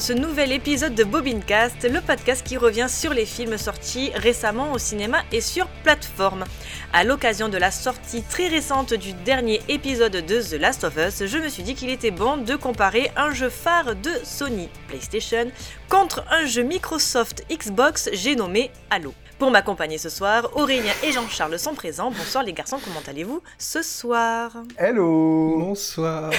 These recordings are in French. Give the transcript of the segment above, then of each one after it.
Dans ce nouvel épisode de Bobincast, le podcast qui revient sur les films sortis récemment au cinéma et sur plateforme. À l'occasion de la sortie très récente du dernier épisode de The Last of Us, je me suis dit qu'il était bon de comparer un jeu phare de Sony PlayStation contre un jeu Microsoft Xbox, j'ai nommé Halo. Pour m'accompagner ce soir, Aurélien et Jean-Charles sont présents. Bonsoir les garçons, comment allez-vous ce soir Hello Bonsoir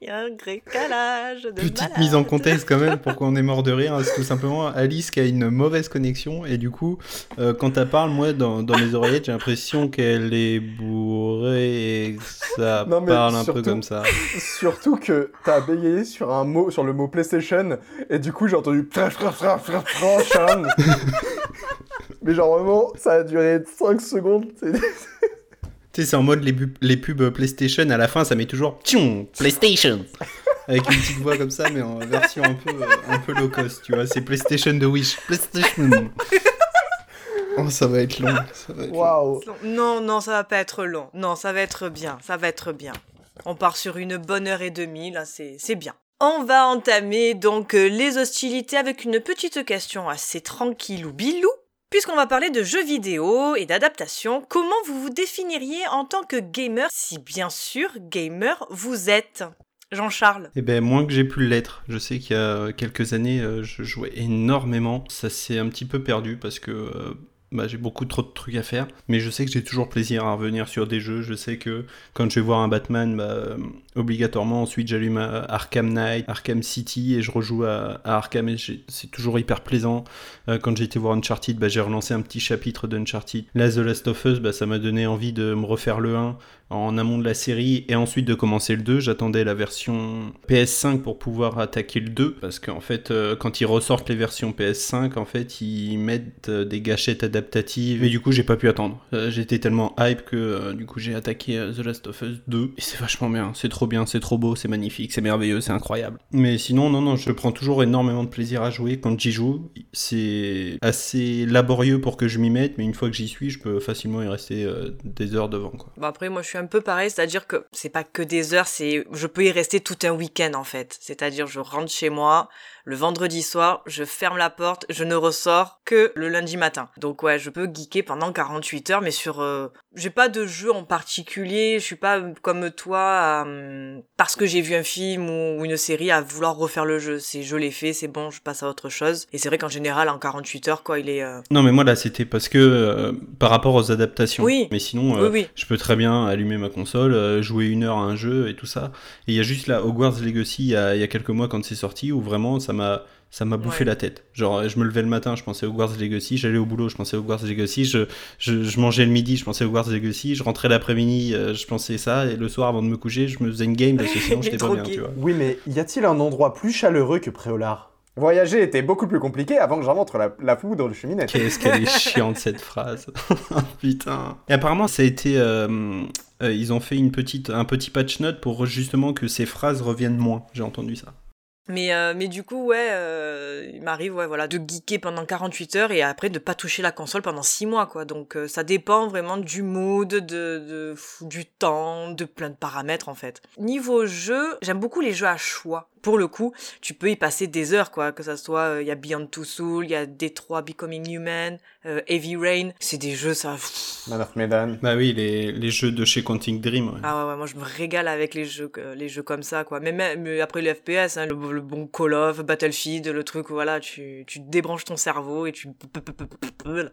Il y a un calage de Petite malade. mise en contexte quand même, pourquoi on est mort de rire, hein, c'est tout simplement Alice qui a une mauvaise connexion et du coup, euh, quand elle parle, moi, dans, dans mes oreillettes, j'ai l'impression qu'elle est bourrée et que ça Non, mais parle un peu comme ça. Surtout que t'as bégayé sur un mot, sur le mot PlayStation, et du coup j'ai entendu Mais genre vraiment, ça a duré 5 secondes. Tu sais, c'est en mode les, pubs PlayStation, à la fin, ça met toujours Tchon PlayStation Avec une petite voix comme ça, mais en version un peu, euh, un peu low cost, tu vois. C'est PlayStation de Wish. PlayStation Oh, ça va être long. Ça va être long. Waouh. Non, non, ça va pas être long. Non, ça va être bien, ça va être bien. On part sur une bonne heure et demie, là, c'est c'est bien. On va entamer donc euh, les hostilités avec une petite question assez tranquille ou bilou. Puisqu'on va parler de jeux vidéo et d'adaptation, comment vous vous définiriez en tant que gamer, si bien sûr gamer vous êtes? Jean-Charles Eh ben, moins que j'ai pu l'être. Je sais qu'il y a quelques années, euh, je jouais énormément. Ça s'est un petit peu perdu parce que euh, bah, j'ai beaucoup trop de trucs à faire. Mais je sais que j'ai toujours plaisir à revenir sur des jeux. Je sais que quand je vais voir un Batman, bah, euh, obligatoirement, ensuite j'allume euh, Arkham Knight, Arkham City et je rejoue à, Arkham. Et c'est toujours hyper plaisant. Euh, quand j'ai été voir Uncharted, bah, j'ai relancé un petit chapitre d'Uncharted. Là, The Last of Us, bah, ça m'a donné envie de me refaire le 1 en amont de la série et ensuite de commencer le 2. J'attendais la version PS5 pour pouvoir attaquer le 2 parce qu'en fait, euh, quand ils ressortent les versions PS5, en fait, ils mettent des gâchettes adaptatives et du coup, j'ai pas pu attendre. J'étais tellement hype que du coup, j'ai attaqué The Last of Us 2 et c'est vachement bien. C'est trop bien, c'est trop beau, c'est magnifique, c'est merveilleux, c'est incroyable. Mais sinon, non, non, je prends toujours énormément de plaisir à jouer quand j'y joue. C'est assez laborieux pour que je m'y mette, mais une fois que j'y suis, je peux facilement y rester euh, des heures devant, quoi. Bon après moi je suis un peu pareil, c'est-à-dire que c'est pas que des heures, c'est je peux y rester tout un week-end en fait. C'est-à-dire je rentre chez moi le vendredi soir, je ferme la porte, je ne ressors que le lundi matin. Donc ouais, je peux geeker pendant 48 heures, mais sur euh, j'ai pas de jeu en particulier, je suis pas euh, comme toi hum, parce que j'ai vu un film ou une série à vouloir refaire le jeu. C'est je l'ai fait, c'est bon, je passe à autre chose. Et c'est vrai qu'en général en 48 heures quoi, il est euh, Non, mais moi là, c'était parce que euh, par rapport aux adaptations. Oui. Mais sinon, euh, Oui oui. je peux très bien allumer ma console, euh, jouer une heure à un jeu et tout ça. Et il y a juste là Hogwarts Legacy il y y a quelques mois quand c'est sorti où vraiment ça m'a ça m'a bouffé Ouais. la tête. Genre, je me levais le matin, je pensais Hogwarts Legacy, j'allais au boulot, je pensais Hogwarts Legacy, je, je, je mangeais le midi, je pensais Hogwarts Legacy, je rentrais l'après-midi, euh, je pensais ça, et le soir avant de me coucher, je me faisais une game parce que sinon j'étais pas trop bien, gay. tu vois. Oui, mais y a-t-il un endroit plus chaleureux que Préolard? Voyager était beaucoup plus compliqué avant que j'invente la, la poudre de cheminée. Qu'est-ce qu'elle est chiante cette phrase. Putain. Et apparemment ça a été euh, euh, ils ont fait une petite un petit patch note pour justement que ces phrases reviennent moins. J'ai entendu ça. Mais, euh, mais du coup, ouais, euh, il m'arrive voilà, de geeker pendant 48 heures et après de pas toucher la console pendant 6 mois, quoi. Donc euh, ça dépend vraiment du mood, de, du temps, de plein de paramètres, en fait. Niveau jeu, j'aime beaucoup les jeux à choix. Pour le coup, tu peux y passer des heures, quoi. Que ça soit, euh, il y a Beyond Two Souls, il y a Detroit Becoming Human, euh, Heavy Rain. C'est des jeux, ça... Man of Medan. Bah oui, les, les jeux de chez Quantic Dream. ouais. Ah ouais, ouais, moi je me régale avec les jeux, les jeux comme ça, quoi. Mais même après le FPS, hein, le, le bon Call of, Battlefield, le truc où voilà, tu, tu débranches ton cerveau et tu.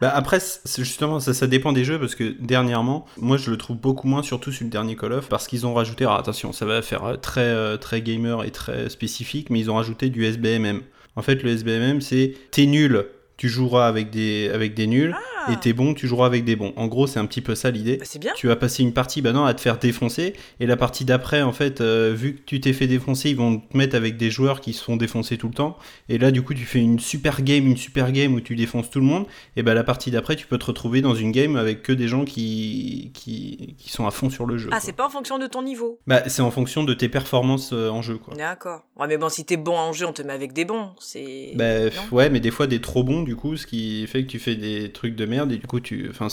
Bah après, c'est justement, ça, ça dépend des jeux parce que dernièrement, moi je le trouve beaucoup moins, surtout sur le dernier Call of, parce qu'ils ont rajouté, alors attention, ça va faire euh, très, très gamer et très spécifique, mais ils ont rajouté du SBMM. En fait, le SBMM, c'est t'es nul, tu joueras avec des, avec des nuls, Ah, et t'es bon, tu joueras avec des bons. En gros, c'est un petit peu ça l'idée. bah, c'est bien. Tu vas passer une partie bah non, à te faire défoncer, et la partie d'après, en fait, euh, vu que tu t'es fait défoncer, ils vont te mettre avec des joueurs qui se font défoncer tout le temps, et là, du coup, tu fais une super game, une super game où tu défonces tout le monde, et bah la partie d'après, tu peux te retrouver dans une game avec que des gens qui, qui, qui sont à fond sur le jeu. Ah, c'est pas en fonction de ton niveau. Bah, c'est en fonction de tes performances euh, en jeu, quoi. D'accord. Ouais, mais bon, si t'es bon en jeu, on te met avec des bons. C'est. Bah, Non? ouais, mais des fois des trop bons, du coup, ce qui fait que tu fais des trucs de merde et du coup tu. Enfin,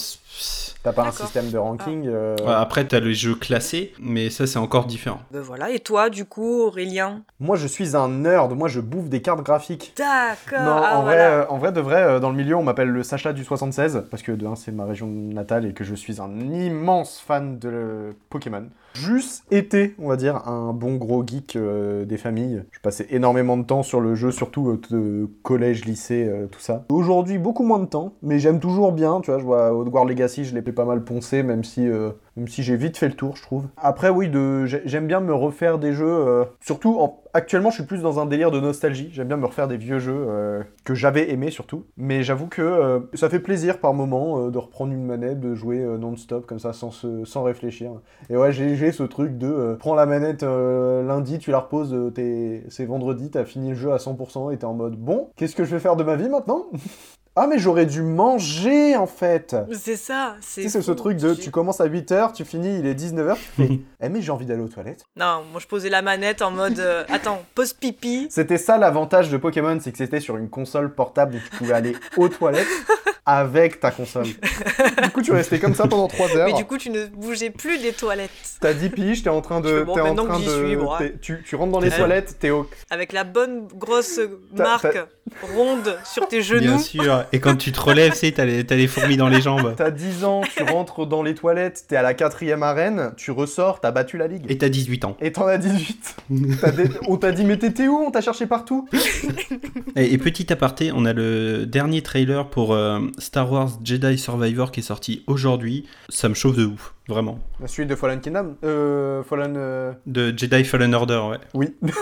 T'as pas un système de ranking euh, Ouais, après t'as les jeux classés, mais ça c'est encore différent. Ben voilà. Et toi, du coup, Aurélien? Moi, je suis un nerd. Moi, je bouffe des cartes graphiques. D'accord. Non, ah, en, vrai, voilà. euh, en vrai, de vrai, euh, dans le milieu, on m'appelle le Sacha du 76, parce que de un, c'est ma région natale et que je suis un immense fan de euh, Pokémon. Juste été, on va dire, un bon gros geek euh, des familles. Je passais énormément de temps sur le jeu, surtout euh, collège, lycée, euh, tout ça. Aujourd'hui, beaucoup moins de temps, mais j'aime toujours bien, tu vois, je vois Outward Legacy, je l'ai pas mal poncé, même si, euh, même si j'ai vite fait le tour, je trouve. Après, oui, de, j'ai- j'aime bien me refaire des jeux, euh, surtout en- actuellement, je suis plus dans un délire de nostalgie. J'aime bien me refaire des vieux jeux euh, que j'avais aimés surtout. Mais j'avoue que euh, ça fait plaisir par moment de reprendre une manette, de jouer non-stop comme ça sans, se- sans réfléchir. Et ouais, j'ai ce truc de prends la manette lundi, tu la reposes, c'est vendredi, t'as fini le jeu à 100% et t'es en mode bon, qu'est-ce que je vais faire de ma vie maintenant? Ah, mais j'aurais dû manger en fait C'est ça. Tu C'est sais, c'est ce truc de tu commences à 8h, tu finis, il est 19h, tu fais Eh, mais j'ai envie d'aller aux toilettes. Non, moi je posais la manette en mode euh, attends, pause pipi. C'était ça l'avantage de Pokémon, c'est que c'était sur une console portable où tu pouvais aller aux toilettes avec ta console. du coup, tu restais comme ça pendant 3 heures. Mais du coup, tu ne bougeais plus des toilettes. T'as 10 piges, t'es en train de. bon, en train de. suis, tu, tu rentres dans les Ouais. toilettes, t'es au. Avec la bonne grosse marque ronde sur tes genoux. Bien sûr. Et quand tu te relèves, tu sais, t'as les, les fourmis dans les jambes. T'as 10 ans, tu rentres dans les toilettes, t'es à la quatrième arène, tu ressors, t'as battu la ligue. Et t'as 18 ans. Et t'en as 18. T'as des- On t'a dit, mais t'étais où? On t'a cherché partout. Et, et petit aparté, on a le dernier trailer pour euh, Star Wars Jedi Survivor qui est sorti aujourd'hui. Ça me chauffe de ouf, vraiment. La suite de Fallen Kingdom Euh. Fallen. euh, De Jedi Fallen Order, ouais. Oui.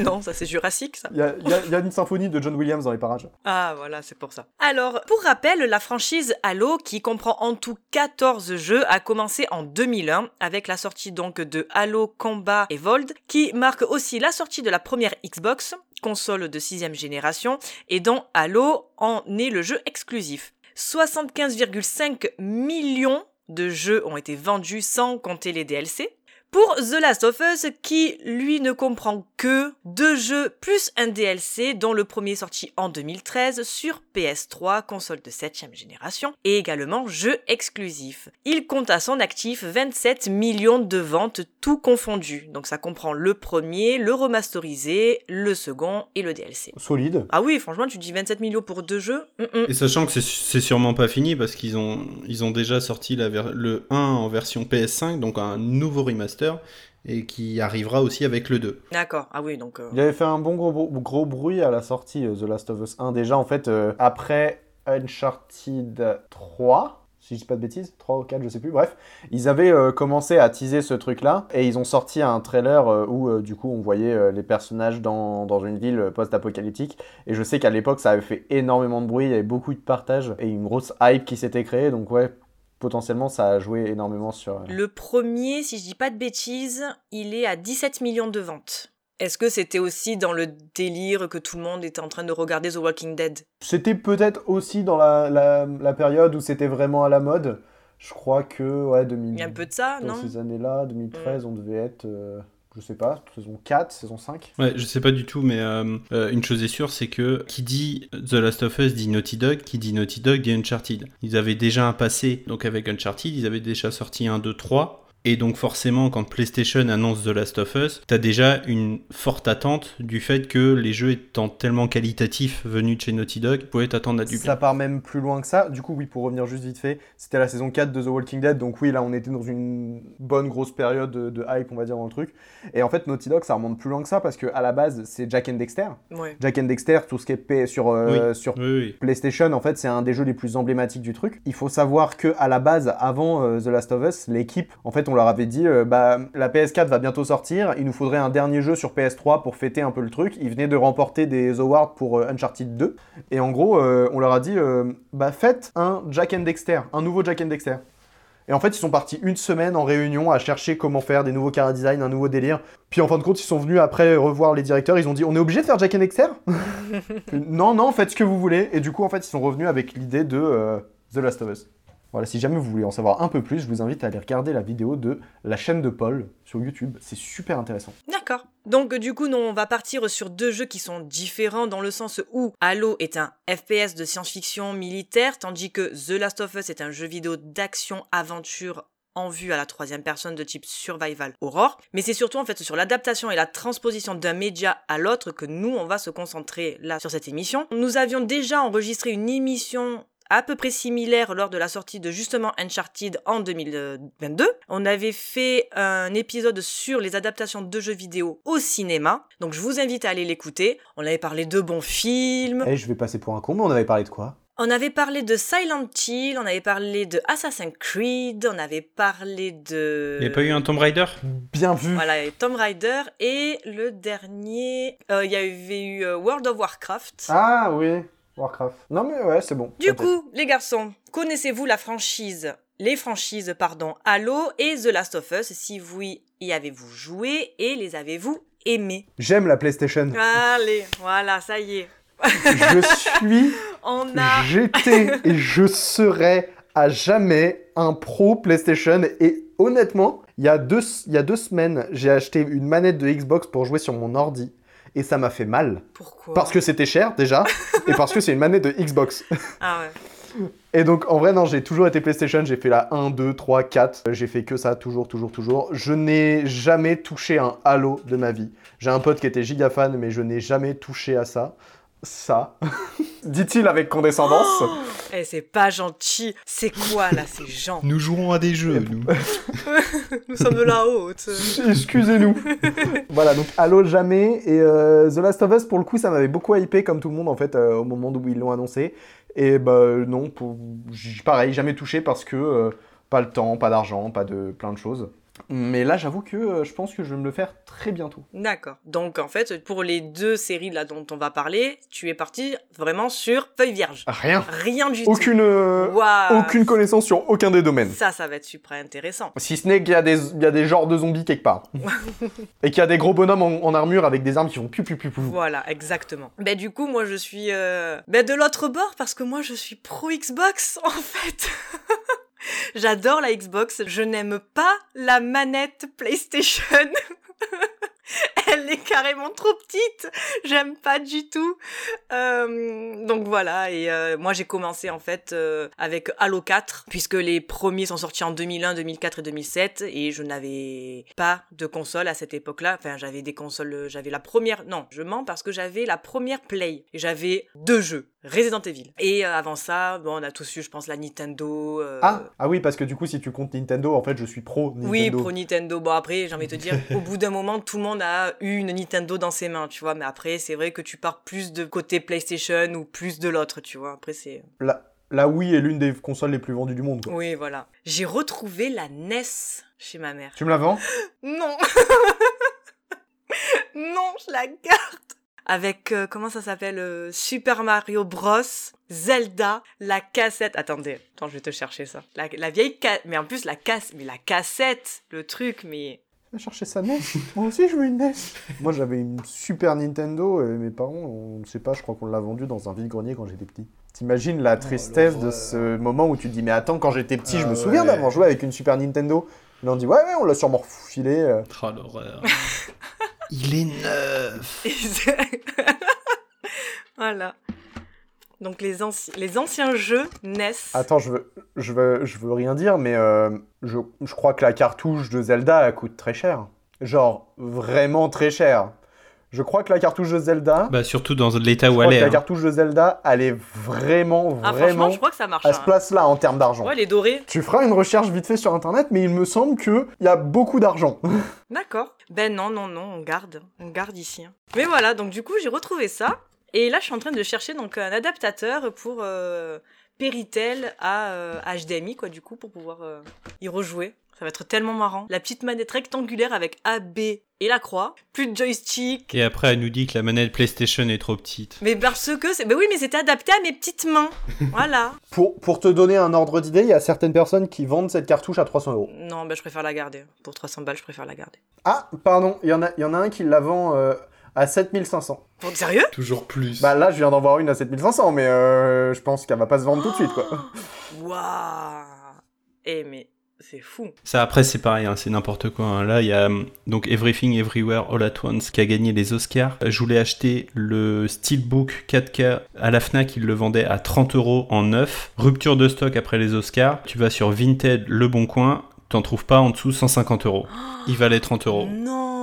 Non, ça c'est Jurassique ça. Y y il y a une symphonie de John Williams dans les parages. Ah voilà, c'est pour ça. Alors, pour rappel, la franchise Halo, qui comprend en tout 14 jeux, a commencé en 2001 avec la sortie donc de Halo Combat Evolved, qui marque aussi la sortie de la première Xbox, console de sixième génération, et dont Halo en est le jeu exclusif. 75,5 millions de jeux ont été vendus sans compter les DLC. Pour The Last of Us, qui lui ne comprend que deux jeux plus un DLC, dont le premier sorti en 2013 sur PS3, console de 7ème génération, et également jeu exclusif. Il compte à son actif 27 millions de ventes tout confondu. Donc ça comprend le premier, le remasterisé, le second et le DLC. Solide. Ah oui, franchement, tu dis 27 millions pour deux jeux Mm, mm. Et sachant que c'est- c'est sûrement pas fini parce qu'ils ont, ils ont déjà sorti la ver- le 1 en version PS5, donc un nouveau remaster, et qui arrivera aussi avec le 2. D'accord, ah oui, donc... euh, Il avait fait un bon gros, gros bruit à la sortie euh, The Last of Us 1. Déjà, en fait, euh, après Uncharted 3, si je dis pas de bêtises, 3 ou 4, je sais plus, bref, ils avaient euh, commencé à teaser ce truc-là et ils ont sorti un trailer euh, où, euh, du coup, on voyait euh, les personnages dans, dans une ville post-apocalyptique. Et je sais qu'à l'époque, ça avait fait énormément de bruit, il y avait beaucoup de partages et une grosse hype qui s'était créée. Donc, ouais, potentiellement, ça a joué énormément sur. euh, Le premier, si je dis pas de bêtises, il est à 17 millions de ventes. Est-ce que c'était aussi dans le délire que tout le monde était en train de regarder The Walking Dead? C'était peut-être aussi dans la, la, la période où c'était vraiment à la mode. Je crois que, ouais, 2000, Il y a un peu de ça, dans non? ces années-là, 2013, on devait être, euh, je sais pas, saison 4, saison 5. Ouais, je sais pas du tout, mais euh, euh, une chose est sûre, c'est que qui dit The Last of Us dit Naughty Dog, qui dit Naughty Dog dit Uncharted. Ils avaient déjà un passé, donc avec Uncharted, ils avaient déjà sorti un 2, 3. Et donc forcément, quand PlayStation annonce The Last of Us, t'as déjà une forte attente du fait que les jeux étant tellement qualitatifs venus de chez Naughty Dog, tu pouvais t'attendre à du bien. Ça part même plus loin que ça. Du coup, oui, pour revenir juste vite fait, c'était la saison 4 de The Walking Dead. Donc oui, là, on était dans une bonne grosse période de, de hype, on va dire, dans le truc. Et en fait, Naughty Dog, ça remonte plus loin que ça parce que à la base, c'est Jack and Dexter. Ouais. Jack and Dexter, tout ce qui est sur, euh, sur Oui, oui. PlayStation, en fait, c'est un des jeux les plus emblématiques du truc. Il faut savoir que à la base, avant euh, The Last of Us, l'équipe, en fait, on leur avait dit, euh, bah, la PS4 va bientôt sortir, il nous faudrait un dernier jeu sur PS3 pour fêter un peu le truc. Ils venaient de remporter des awards pour euh, Uncharted 2, et en gros, euh, on leur a dit, bah, faites un Jack and Dexter, un nouveau Jack and Dexter. Et en fait, ils sont partis une semaine en réunion à chercher comment faire des nouveaux chara design, un nouveau délire. Puis en fin de compte, ils sont venus après revoir les directeurs. Ils ont dit On est obligé de faire Jack and Dexter Non, non, faites ce que vous voulez. Et du coup, en fait, ils sont revenus avec l'idée de The Last of Us. Voilà, si jamais vous voulez en savoir un peu plus, je vous invite à aller regarder la vidéo de la chaîne de Paul sur YouTube. C'est super intéressant. D'accord. Donc du coup, nous, on va partir sur deux jeux qui sont différents dans le sens où Halo est un FPS de science-fiction militaire, tandis que The Last of Us est un jeu vidéo d'action-aventure en vue à la troisième personne de type survival horror, mais c'est surtout en fait sur l'adaptation et la transposition d'un média à l'autre que nous on va se concentrer là sur cette émission. Nous avions déjà enregistré une émission à peu près similaire lors de la sortie de justement Uncharted en 2022. On avait fait un épisode sur les adaptations de jeux vidéo au cinéma, donc je vous invite à aller l'écouter. On avait parlé de bons films. Et je vais passer pour un con, mais on avait parlé de quoi? On avait parlé de Silent Hill, on avait parlé de Assassin's Creed, on avait parlé de... Il n'y a pas eu un Tomb Raider? Bien vu Voilà, et Tomb Raider, et le dernier, euh, il y avait eu euh, World of Warcraft. Ah oui, Warcraft. Non mais ouais, c'est bon. Du coup, les garçons, connaissez-vous la franchise, les franchises, pardon, Halo et The Last of Us? Si oui, y avez-vous joué et les avez-vous aimés? J'aime la PlayStation. Allez, voilà, ça y est. je suis, On a... j'étais et je serai à jamais un pro PlayStation. Et honnêtement, il y, a deux, il y a deux semaines, j'ai acheté une manette de Xbox pour jouer sur mon ordi. Et ça m'a fait mal. Pourquoi Parce que c'était cher déjà, et parce que c'est une manette de Xbox. Ah ouais. Et donc en vrai non, j'ai toujours été PlayStation, j'ai fait la 1, 2, 3, 4, j'ai fait que ça toujours, toujours, toujours. Je n'ai jamais touché un Halo de ma vie. J'ai un pote qui était giga fan, mais je n'ai jamais touché à ça. Ça, dit-il avec condescendance. Eh, c'est pas gentil. C'est quoi là C'est gens? Nous jouerons à des jeux, nous. Nous sommes de la haute. Excusez-nous. voilà, donc Halo jamais. Et euh, The Last of Us, pour le coup, ça m'avait beaucoup hypé, comme tout le monde, en fait, euh, au moment où ils l'ont annoncé. Et bah non, pour... pareil, jamais touché parce que euh, pas le temps, pas d'argent, pas de plein de choses. Mais là, j'avoue que euh, je pense que je vais me le faire très bientôt. D'accord. Donc en fait, pour les deux séries là dont on va parler, tu es parti vraiment sur feuille vierge. Rien. Rien du Aucune, euh, tout. Waouh. aucune connaissance sur aucun des domaines. Ça, ça va être super intéressant. Si ce n'est qu'il y, a des- il y a des genres de zombies quelque part. Et qu'il y a des gros bonhommes en, en armure avec des armes qui font piou piou piou piou. Voilà, exactement. Ben du coup, moi je suis euh, ben, de l'autre bord parce que moi je suis pro Xbox en fait. J'adore la Xbox, je n'aime pas la manette PlayStation. Elle est carrément trop petite, j'aime pas du tout. Euh, donc voilà, et euh, moi j'ai commencé en fait euh, avec Halo 4, puisque les premiers sont sortis en 2001, 2004 et 2007, et je n'avais pas de console à cette époque-là. Enfin, j'avais des consoles, j'avais la première, non, je mens parce que j'avais la première Play, et j'avais deux jeux, Resident Evil. Et euh, avant ça, bon, on a tous eu, je pense, la Nintendo. euh, Ah, ah oui, parce que du coup, si tu comptes Nintendo, en fait, je suis pro Nintendo. oui, pro Nintendo. Bon, après, j'ai envie de te dire, au bout d'un moment, tout le monde a eu une Nintendo dans ses mains, tu vois. Mais après, c'est vrai que tu pars plus de côté PlayStation ou plus de l'autre, tu vois. Après, c'est. La, la Wii est l'une des consoles les plus vendues du monde. quoi. Oui, voilà. J'ai retrouvé la NES chez ma mère. Tu me la vends? Non Non, je la garde avec euh, comment ça s'appelle euh, Super Mario Bros, Zelda, la cassette. Attendez, attends, je vais te chercher ça. La, la vieille ca... mais en plus la casse, mais la cassette, le truc, mais Va chercher sa NES. Moi aussi, je veux une NES. Moi, j'avais une Super Nintendo et mes parents, on ne sait pas, je crois qu'on l'a vendue dans un vide-grenier quand j'étais petit. T'imagines la tristesse de ce moment où tu te dis, mais attends, quand j'étais petit, je Ah me souviens ouais. d'avoir joué avec une Super Nintendo. Ils ont dit, ouais, ouais, on l'a sûrement refilé. euh. Oh l'horreur. Il est neuf. voilà. Donc les, anci- les anciens jeux NES. Attends, je veux, je veux, je veux rien dire, mais euh, je, je crois que la cartouche de Zelda elle coûte très cher. Genre, vraiment très cher. Je crois que la cartouche de Zelda, Bah surtout dans l'état où elle est. la hein. cartouche de Zelda, elle est vraiment, ah vraiment franchement, je crois que ça marche. à ce hein. place-là en termes d'argent. Ouais, les dorés. Tu feras une recherche vite fait sur internet, mais il me semble qu'il y a beaucoup d'argent. D'accord. Ben non, non, non, on garde. On garde ici. hein. Mais voilà, donc du coup, j'ai retrouvé ça. Et là, je suis en train de chercher donc un adaptateur pour euh, Péritel à euh, HDMI, quoi, du coup, pour pouvoir euh, y rejouer. Ça va être tellement marrant. La petite manette rectangulaire avec A, B et la croix. Plus de joystick. Et après, elle nous dit que la manette PlayStation est trop petite. Mais parce que c'est. Ben oui, mais c'était adapté à mes petites mains. voilà. Pour, pour te donner un ordre d'idée, il y a certaines personnes qui vendent cette cartouche à 300 euros. Non, ben je préfère la garder. Pour 300 balles, je préfère la garder. Ah, pardon, il y, en a- il y en a un qui la vend euh, à 7500. Bon, sérieux? Toujours plus. Bah là, je viens d'en voir une à 7500, mais euh, je pense qu'elle va pas se vendre tout de suite, quoi. Waouh Eh, mais c'est fou. Ça, après, c'est pareil, hein, c'est n'importe quoi. hein. Là, il y a hum, donc Everything Everywhere All at Once qui a gagné les Oscars. Euh, Je voulais acheter le Steelbook 4K à la Fnac, ils le vendaient à 30 euros en neuf. Rupture de stock après les Oscars. Tu vas sur Vinted, Le Bon Coin, t'en trouves pas en dessous 150 euros. Il valait 30 euros. Non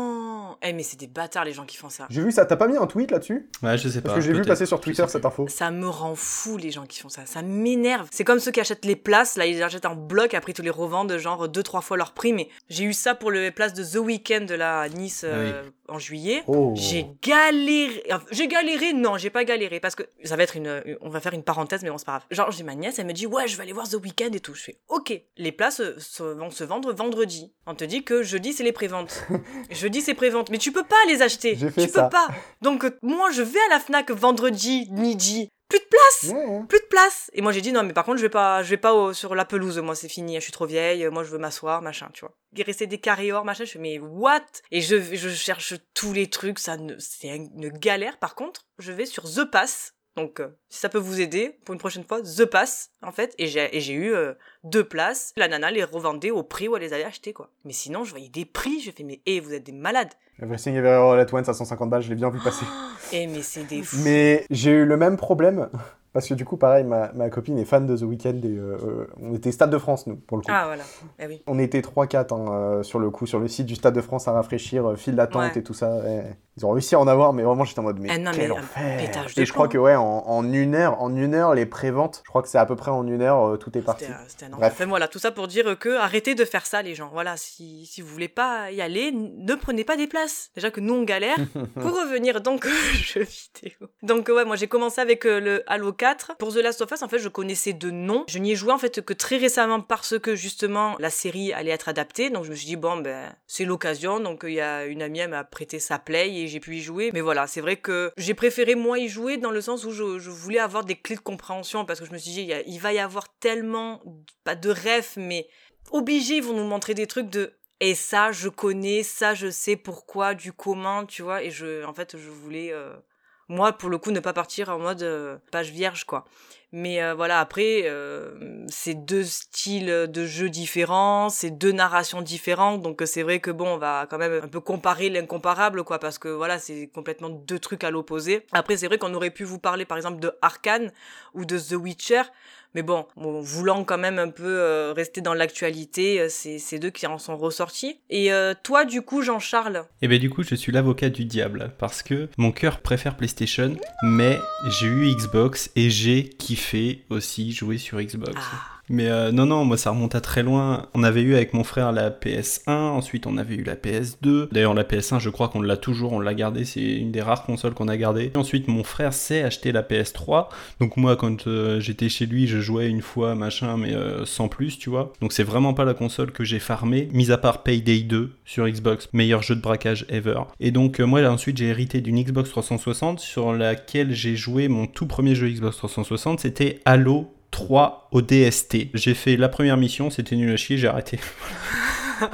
Eh, mais c'est des bâtards les gens qui font ça. J'ai vu ça, t'as pas mis un tweet là-dessus? Ouais, je sais pas. Parce que j'ai vu passer sur Twitter cette info. Ça me rend fou les gens qui font ça. Ça m'énerve. C'est comme ceux qui achètent les places. Là, ils les achètent en bloc. Après, tous les revendent genre deux, trois fois leur prix. Mais j'ai eu ça pour les places de The Weeknd de la à Nice euh, en juillet. Oh. J'ai galéré. enfin, J'ai galéré, non, j'ai pas galéré parce que ça va être une. On va faire une parenthèse, mais bon, c'est pas grave. Genre, j'ai ma nièce, elle me dit, ouais, je vais aller voir The Weeknd et tout. Je fais, ok. Les places euh, se- vont se vendre vendredi. On te dit que jeudi, c'est les préventes. jeudi, c'est prévente. Mais tu peux pas les acheter. J'ai fait tu ça. peux pas. Donc, euh, moi, je vais à la Fnac vendredi, midi. Plus de place Ouais, ouais. plus de place. Et moi j'ai dit non mais par contre je vais pas je vais pas au- sur la pelouse moi c'est fini, je suis trop vieille, moi je veux m'asseoir machin, tu vois. Il restait des carrés or machin, je fais mais what? Et je je cherche tous les trucs, ça c'est une galère par contre, je vais sur The Pass. Donc euh, si ça peut vous aider pour une prochaine fois, The Pass en fait et j'ai et j'ai eu euh, deux places. La nana les revendait au prix où elle les avait achetées quoi. Mais sinon je voyais des prix, je fais mais eh vous êtes des malades. Everything Everywhere All at Once à 150 balles, je l'ai bien vu passer. Eh mais c'est des fous. Mais j'ai eu le même problème. Parce que du coup, pareil, ma, ma copine est fan de The Weeknd et euh, euh, on était Stade de France, nous, pour le coup. Ah voilà. Eh oui. On était 3-4 hein, euh, sur le coup, sur le site du Stade de France à rafraîchir, file d'attente Ouais. et tout ça. Ils ont réussi à en avoir, mais vraiment j'étais en mode mais Ah non, quel mais enfer. Et je crois que ouais, en, en une heure, en une heure, les préventes, je crois que c'est à peu près en une heure, euh, tout est parti. C'était un-. Bref. Enfin, voilà, tout ça pour dire que arrêtez de faire ça, les gens. Voilà, si, si vous voulez pas y aller, ne prenez pas des places. Déjà que nous, on galère. pour revenir donc aux jeux vidéo. Donc, ouais, moi, j'ai commencé avec le Halo 4. Pour The Last of Us, en fait, je connaissais de nom. Je n'y ai joué, en fait, que très récemment parce que, justement, la série allait être adaptée. Donc, je me suis dit, bon, ben, c'est l'occasion. Donc, il y a une amie, m'a prêté sa play et j'ai pu y jouer. Mais voilà, c'est vrai que j'ai préféré, moi, y jouer dans le sens où je, voulais avoir des clés de compréhension parce que je me suis dit, il, va y avoir tellement, pas de rêves, mais obligés, ils vont nous montrer des trucs de et ça je connais ça je sais pourquoi du comment tu vois et je en fait je voulais euh, moi pour le coup ne pas partir en mode euh, page vierge quoi. Mais euh, voilà après euh, c'est deux styles de jeux différents c'est deux narrations différentes. Donc c'est vrai que bon on va quand même un peu comparer l'incomparable quoi parce que voilà c'est complètement deux trucs à l'opposé. Après c'est vrai qu'on aurait pu vous parler par exemple de Arkane ou de The Witcher mais bon, bon, voulant quand même un peu euh, rester dans l'actualité, euh, c'est deux qui en sont ressortis. Et euh, toi, du coup, Jean-Charles? Et ben du coup, je suis l'avocat du diable parce que mon cœur préfère PlayStation, mais j'ai eu Xbox et j'ai kiffé aussi jouer sur Xbox. Ah, Mais euh, non, non, moi ça remonte à très loin. On avait eu avec mon frère la PS1, ensuite on avait eu la PS2. D'ailleurs, la PS1, je crois qu'on l'a toujours, on l'a gardée, c'est une des rares consoles qu'on a gardées. Ensuite, mon frère s'est acheté la PS3. Donc, moi, quand euh, j'étais chez lui, je jouais une fois, machin, mais euh, sans plus, tu vois. Donc, c'est vraiment pas la console que j'ai farmée, mis à part Payday 2 sur Xbox, meilleur jeu de braquage ever. Et donc, moi, là, ensuite, j'ai hérité d'une Xbox 360 sur laquelle j'ai joué mon tout premier jeu Xbox 360, c'était Halo 3 au DST. J'ai fait la première mission, c'était nul à chier, j'ai arrêté.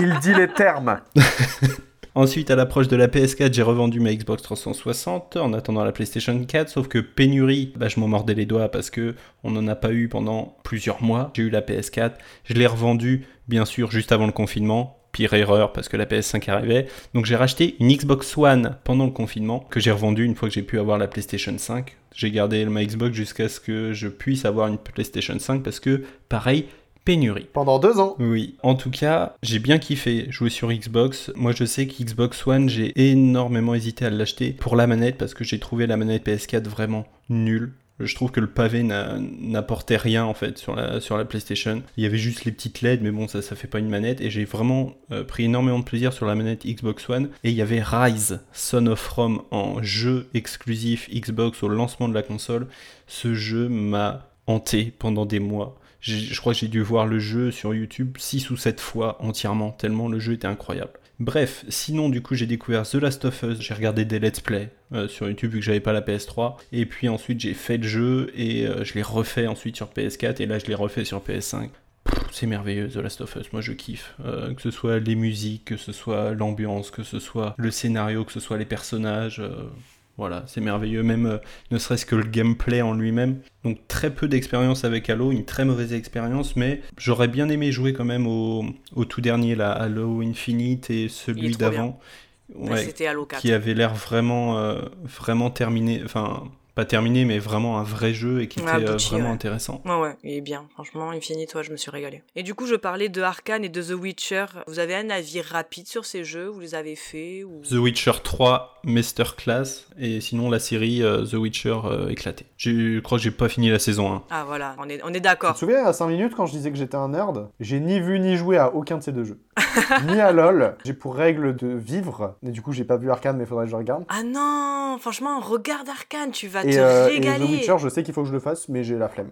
Il dit les termes. Ensuite, à l'approche de la PS4, j'ai revendu ma Xbox 360 en attendant la PlayStation 4, sauf que pénurie, bah, je m'en mordais les doigts parce que on n'en a pas eu pendant plusieurs mois. J'ai eu la PS4, je l'ai revendue, bien sûr, juste avant le confinement. Pire erreur parce que la PS5 arrivait. Donc j'ai racheté une Xbox One pendant le confinement que j'ai revendue une fois que j'ai pu avoir la PlayStation 5. J'ai gardé ma Xbox jusqu'à ce que je puisse avoir une PlayStation 5 parce que, pareil, pénurie. Pendant deux ans. Oui, en tout cas, j'ai bien kiffé jouer sur Xbox. Moi, je sais qu'Xbox One, j'ai énormément hésité à l'acheter pour la manette parce que j'ai trouvé la manette PS4 vraiment nulle. Je trouve que le pavé n'a- n'apportait rien en fait sur la, PlayStation. Il y avait juste les petites LED, mais bon, ça, ça fait pas une manette. Et j'ai vraiment euh, pris énormément de plaisir sur la manette Xbox One. Et il y avait Rise, Son of Rome en jeu exclusif Xbox au lancement de la console. Ce jeu m'a hanté pendant des mois. Je crois que j'ai dû voir le jeu sur YouTube 6 ou 7 fois entièrement, tellement le jeu était incroyable. Bref, sinon du coup j'ai découvert The Last of Us, j'ai regardé des let's play euh, sur YouTube vu que j'avais pas la PS3, et puis ensuite j'ai fait le jeu et euh, je l'ai refait ensuite sur PS4 et là je l'ai refait sur PS5. Pff, C'est merveilleux The Last of Us, moi je kiffe. Euh, que ce soit les musiques, que ce soit l'ambiance, que ce soit le scénario, que ce soit les personnages. Voilà, c'est merveilleux, même euh, ne serait-ce que le gameplay en lui-même. Donc très peu d'expérience avec Halo, une très mauvaise expérience, mais j'aurais bien aimé jouer quand même au, au tout dernier, là, Halo Infinite et celui d'avant. Ouais, C'était Halo 4. Qui avait l'air vraiment, euh, vraiment terminé, enfin pas terminé, mais vraiment un vrai jeu et qui était euh, vraiment intéressant. Ouais, ouais, il est bien. Franchement, Infinity, toi, je me suis régalé. Et du coup, je parlais de Arkane et de The Witcher. Vous avez un avis rapide sur ces jeux? Vous les avez faits ou... The Witcher 3, Masterclass, et sinon la série euh, The Witcher euh, éclaté. Je crois que j'ai pas fini la saison 1. Ah voilà, on est, on est d'accord. Tu te souviens à 5 minutes quand je disais que j'étais un nerd J'ai ni vu ni joué à aucun de ces deux jeux. ni à LoL. J'ai pour règle de vivre, mais du coup, j'ai pas vu Arkane, mais faudrait que je regarde. Ah non, franchement, regarde Arkane, tu vas euh, et, The Witcher, je sais qu'il faut que je le fasse, mais j'ai la flemme.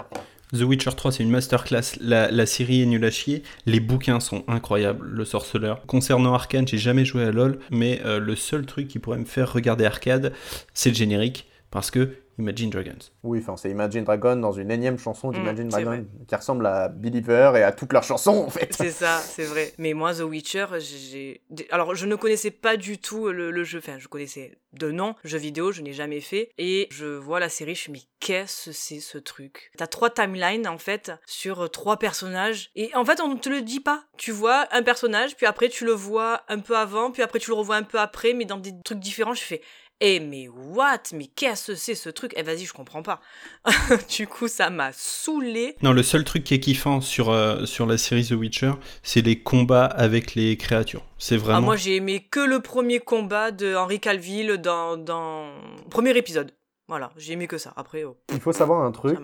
The Witcher 3, c'est une masterclass. La, la, série est nulle à chier. Les bouquins sont incroyables, le sorceleur. Concernant Arkane, j'ai jamais joué à LoL, mais euh, le seul truc qui pourrait me faire regarder Arcade, c'est le générique. Parce que Imagine Dragons. Oui, enfin, c'est Imagine Dragon dans une énième chanson d'Imagine mmh, Dragon qui ressemble à Believer et à toutes leurs chansons en fait. C'est ça, c'est vrai. Mais moi, The Witcher, j'ai. Alors, je ne connaissais pas du tout le, jeu. Enfin, je connaissais de nom, jeu vidéo, je n'ai jamais fait. Et je vois la série, je suis, mais qu'est-ce que c'est ce truc? T'as trois timelines en fait sur trois personnages. Et en fait, on ne te le dit pas. Tu vois un personnage, puis après, tu le vois un peu avant, puis après, tu le revois un peu après, mais dans des trucs différents. Je fais eh mais what? Mais qu'est-ce que c'est ce truc? Eh vas-y, je comprends pas. du coup, ça m'a saoulé. Non, le seul truc qui est kiffant sur, euh, sur la série The Witcher, c'est les combats avec les créatures. C'est ah, vraiment... moi, j'ai aimé que le premier combat de Henry Calville dans, dans... Premier épisode. Voilà, j'ai aimé que ça. Après, oh, il faut savoir un truc,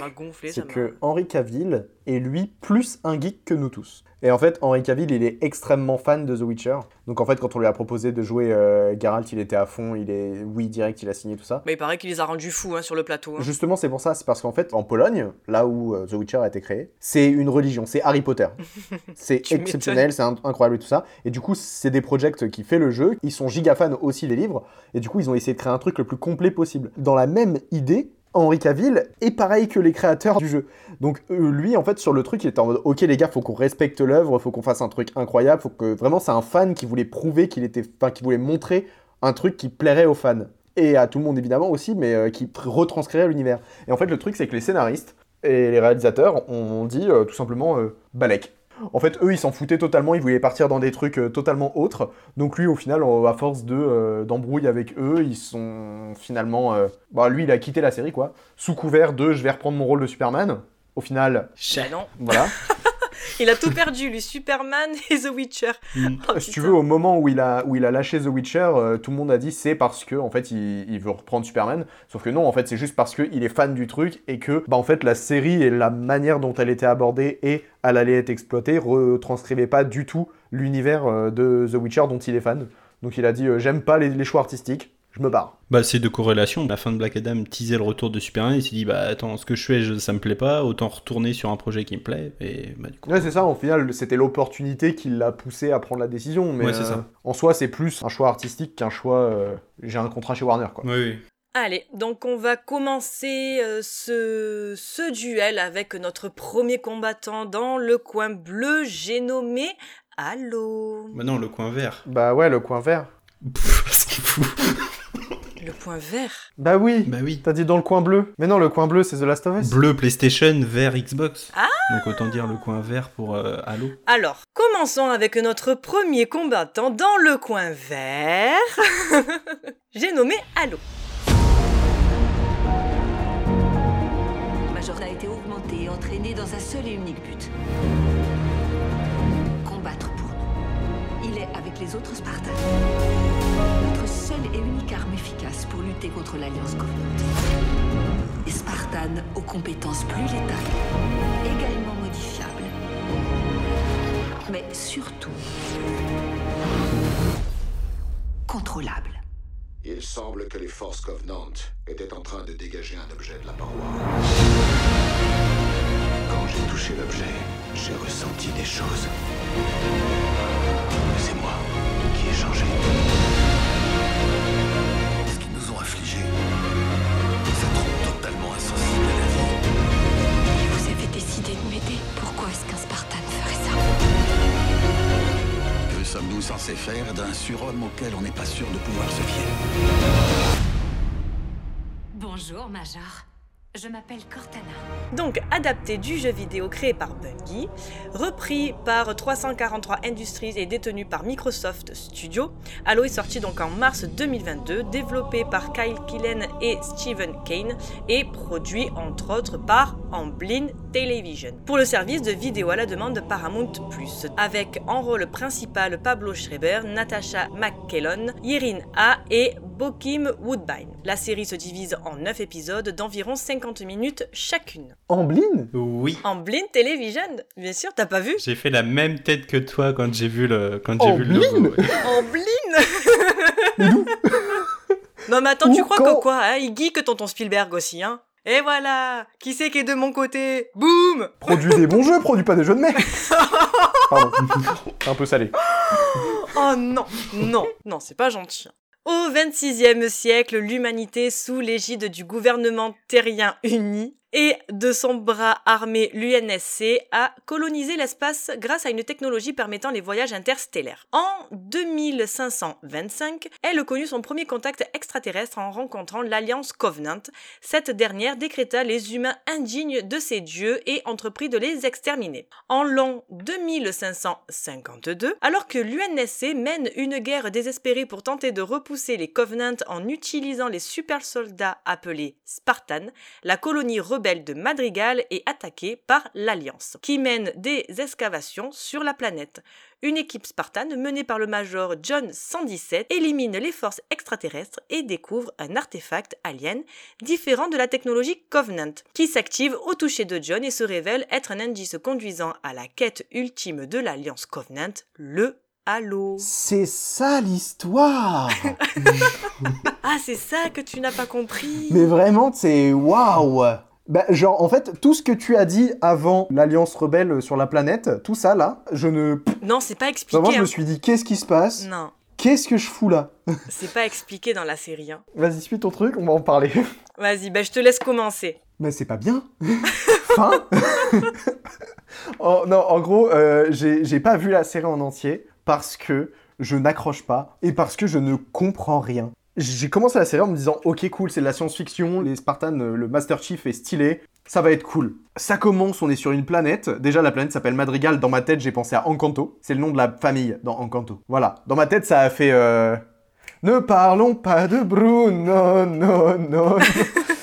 c'est que Henry Cavill est lui plus un geek que nous tous. Et en fait, Henry Cavill, il est extrêmement fan de The Witcher. Donc en fait, quand on lui a proposé de jouer euh, Geralt, il était à fond, il est oui direct, il a signé tout ça. Mais il paraît qu'il les a rendus fous hein, sur le plateau. Hein. Justement, c'est pour ça, c'est parce qu'en fait, en Pologne, là où euh, The Witcher a été créé, c'est une religion, c'est Harry Potter. c'est exceptionnel, c'est incroyable et tout ça. Et du coup, c'est des projects qui fait le jeu, ils sont giga fans aussi des livres, et du coup, ils ont essayé de créer un truc le plus complet possible. Dans la même idée, Henri Cavill est pareil que les créateurs du jeu. Donc euh, lui, en fait, sur le truc, il était en mode Ok, les gars, faut qu'on respecte l'œuvre, faut qu'on fasse un truc incroyable, faut que vraiment, c'est un fan qui voulait prouver qu'il était, enfin, qui voulait montrer un truc qui plairait aux fans et à tout le monde évidemment aussi, mais euh, qui retranscrirait l'univers. Et en fait, le truc, c'est que les scénaristes et les réalisateurs ont dit euh, tout simplement Balek. En fait, eux, ils s'en foutaient totalement, ils voulaient partir dans des trucs euh, totalement autres. Donc lui, au final, à force de euh, d'embrouille avec eux, ils sont finalement... Euh, bah, lui, il a quitté la série, quoi. Sous couvert de « je vais reprendre mon rôle de Superman ». Au final... non. Voilà. il a tout perdu, lui, Superman et The Witcher. Mm. Oh, si tu veux, au moment où il a, où il a lâché The Witcher, euh, tout le monde a dit c'est parce que en fait il, veut reprendre Superman. Sauf que non, en fait c'est juste parce qu'il est fan du truc et que bah en fait la série et la manière dont elle était abordée et elle allait être exploitée retranscrivait pas du tout l'univers euh, de The Witcher dont il est fan. Donc il a dit euh, j'aime pas les choix artistiques je me barre. Bah, c'est de corrélation. La fin de Black Adam teasait le retour de Superman. Il s'est dit, bah attends, ce que je fais, ça me plaît pas, autant retourner sur un projet qui me plaît. Et bah, du coup. Ouais, c'est ça. Au final, c'était l'opportunité qui l'a poussé à prendre la décision. Mais ouais, c'est ça. Euh, en soi, c'est plus un choix artistique qu'un choix. Euh, j'ai un contrat chez Warner, quoi. Oui, oui. Allez, donc on va commencer euh, ce, ce duel avec notre premier combattant dans le coin bleu. J'ai nommé Halo. Bah non, le coin vert. Bah ouais, le coin vert. c'est fou. Le point vert Bah oui Bah oui. T'as dit dans le coin bleu Mais non, le coin bleu, c'est The Last of Us. Bleu PlayStation, vert Xbox. Ah Donc autant dire le coin vert pour euh, Halo. Alors, commençons avec notre premier combattant dans le coin vert. J'ai nommé Halo. Major a été augmenté et entraîné dans un seul et unique but. Combattre pour nous. Il est avec les autres Spartans et unique arme efficace pour lutter contre l'Alliance Covenant. Des Spartans aux compétences plus létales, également modifiables, mais surtout contrôlables. Il semble que les forces Covenant étaient en train de dégager un objet de la paroi. Quand j'ai touché l'objet, j'ai ressenti des choses. Sommes-nous censés faire d'un surhomme auquel on n'est pas sûr de pouvoir se fier Bonjour, Major. Je m'appelle Cortana. Donc adapté du jeu vidéo créé par Bungie, repris par 343 Industries et détenu par Microsoft Studios, Halo est sorti donc en mars 2022, développé par Kyle Killen et Stephen Kane et produit entre autres par Amblin Television pour le service de vidéo à la demande Paramount+, avec en rôle principal Pablo Schreiber, Natasha McKellon, Yirin A et Bokim Woodbine. La série se divise en 9 épisodes d'environ 50 minutes chacune. Amblin Oui. Amblin Television, bien sûr, t'as pas vu? J'ai fait la même tête que toi quand j'ai vu le quand j'ai vu le logo. ouais. Amblin Non mais attends, tu crois quand que quoi hein? Il geek tonton Spielberg aussi, hein? Et voilà Qui c'est qui est de mon côté? Boum Produit des bons jeux, produit pas des jeux de merde Pardon. Un peu salé. Oh non, non, non, c'est pas gentil. Au XXVIe siècle, l'humanité, sous l'égide du gouvernement terrien uni et de son bras armé l'UNSC, a colonisé l'espace grâce à une technologie permettant les voyages interstellaires. En 2525, elle connut son premier contact extraterrestre en rencontrant l'Alliance Covenant. Cette dernière décréta les humains indignes de ses dieux et entreprit de les exterminer. En l'an 2552, alors que l'UNSC mène une guerre désespérée pour tenter de repousser les Covenants en utilisant les super soldats appelés Spartans, la colonie rebelle de Madrigal est attaquée par l'Alliance, qui mène des excavations sur la planète. Une équipe spartane menée par le major John 117 élimine les forces extraterrestres et découvre un artefact alien différent de la technologie Covenant, qui s'active au toucher de John et se révèle être un indice conduisant à la quête ultime de l'Alliance Covenant, le Halo. C'est ça l'histoire Ah, c'est ça que tu n'as pas compris Mais vraiment, c'est waouh bah, genre, en fait, tout ce que tu as dit avant l'Alliance rebelle sur la planète, tout ça là, je ne. Non, c'est pas expliqué. Vraiment, je hein. me suis dit, qu'est-ce qui se passe? Non, Qu'est-ce que je fous là? C'est pas expliqué dans la série. hein. Vas-y, suis ton truc, on va en parler. Vas-y, ben je te laisse commencer. Mais c'est pas bien. fin. oh, non, en gros, euh, j'ai j'ai pas vu la série en entier parce que je n'accroche pas et parce que je ne comprends rien. J'ai commencé la série en me disant, ok, cool, c'est de la science-fiction, les Spartans, euh, le Master Chief est stylé, ça va être cool. Ça commence, on est sur une planète. Déjà, la planète s'appelle Madrigal. Dans ma tête, j'ai pensé à Encanto. C'est le nom de la famille dans Encanto. Voilà. Dans ma tête, ça a fait. euh, Ne parlons pas de Bruno, non, non.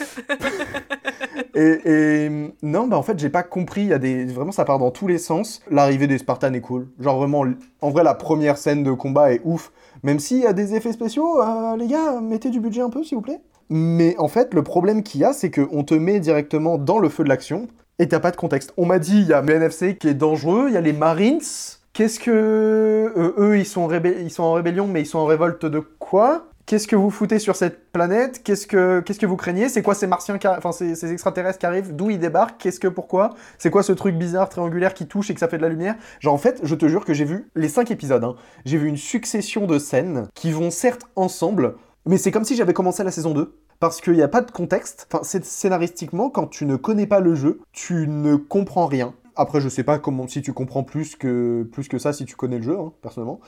et, non, bah en fait, j'ai pas compris. Il y a des vraiment, ça part dans tous les sens. L'arrivée des Spartans est cool. Genre vraiment, en vrai, la première scène de combat est ouf. Même s'il y a des effets spéciaux, euh, les gars, mettez du budget un peu, s'il vous plaît. Mais en fait, le problème qu'il y a, c'est qu'on te met directement dans le feu de l'action et t'as pas de contexte. On m'a dit, il y a le qui est dangereux, il y a les Marines. Qu'est-ce que. euh, eux, ils sont, ils sont en rébellion, mais ils sont en révolte de quoi? Qu'est-ce que vous foutez sur cette planète? Qu'est-ce que vous craignez? C'est quoi ces martiens, qui enfin ces, extraterrestres qui arrivent? D'où ils débarquent? Qu'est-ce que pourquoi? C'est quoi ce truc bizarre triangulaire qui touche et que ça fait de la lumière? Genre en fait, je te jure que j'ai vu les cinq épisodes. hein. J'ai vu une succession de scènes qui vont certes ensemble, mais c'est comme si j'avais commencé la saison 2. Parce qu'il n'y a pas de contexte. Enfin, scénaristiquement, quand tu ne connais pas le jeu, tu ne comprends rien. Après, je sais pas comment si tu comprends plus que plus que ça si tu connais le jeu, hein, personnellement.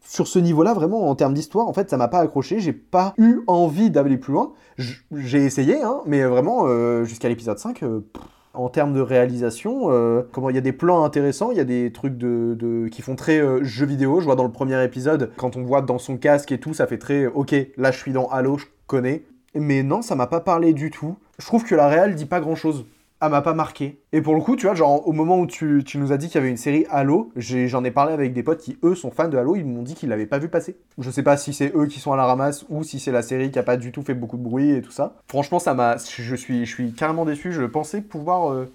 Sur ce niveau-là, vraiment, en termes d'histoire, en fait, ça m'a pas accroché. J'ai pas eu envie d'aller plus loin. J'ai essayé, hein, mais vraiment, euh, jusqu'à l'épisode 5, euh, en termes de réalisation, euh, comment il y a des plans intéressants, il y a des trucs de, qui font très jeu vidéo. Je vois dans le premier épisode, quand on voit dans son casque et tout, ça fait très ok, là je suis dans Halo, je connais. Mais non, ça m'a pas parlé du tout. Je trouve que la réal dit pas grand chose. Elle m'a pas marqué. Et pour le coup, tu vois, genre au moment où tu, tu nous as dit qu'il y avait une série Halo, j'en ai, parlé avec des potes qui, eux, sont fans de Halo, ils m'ont dit qu'ils l'avaient pas vu passer. Je sais pas si c'est eux qui sont à la ramasse ou si c'est la série qui a pas du tout fait beaucoup de bruit et tout ça. Franchement, ça m'a. Je suis, je suis carrément déçu. Je pensais pouvoir. euh,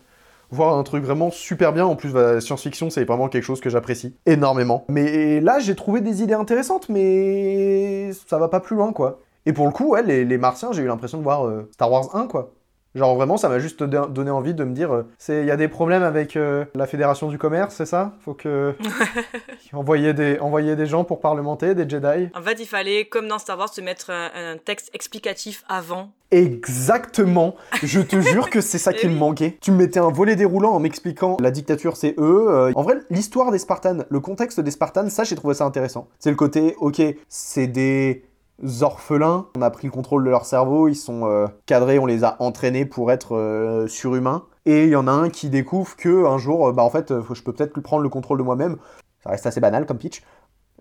voir un truc vraiment super bien. En plus, bah, la science-fiction, c'est vraiment quelque chose que j'apprécie énormément. Mais là, j'ai trouvé des idées intéressantes, mais ça va pas plus loin, quoi. Et pour le coup, ouais, les, les Martiens, j'ai eu l'impression de voir euh, Star Wars 1, quoi. Genre vraiment, ça m'a juste don- donné envie de me dire, euh, c'est il y a des problèmes avec euh, la Fédération du commerce, c'est ça? Faut que envoyer des envoyer des gens pour parlementer, des Jedi? En fait, il fallait, comme dans Star Wars, se mettre un, un texte explicatif avant. Exactement. Je te jure que c'est ça Eh qui me manquait. Tu me mettais un volet déroulant en m'expliquant la dictature, c'est eux. Euh, en vrai, l'histoire des Spartans, le contexte des Spartans, ça, j'ai trouvé ça intéressant. C'est le côté, ok, c'est des orphelins. On a pris le contrôle de leur cerveau, ils sont euh, cadrés, on les a entraînés pour être euh, surhumains. Et il y en a un qui découvre que un jour, euh, bah en fait, je peux peut-être prendre le contrôle de moi-même. Ça reste assez banal comme pitch.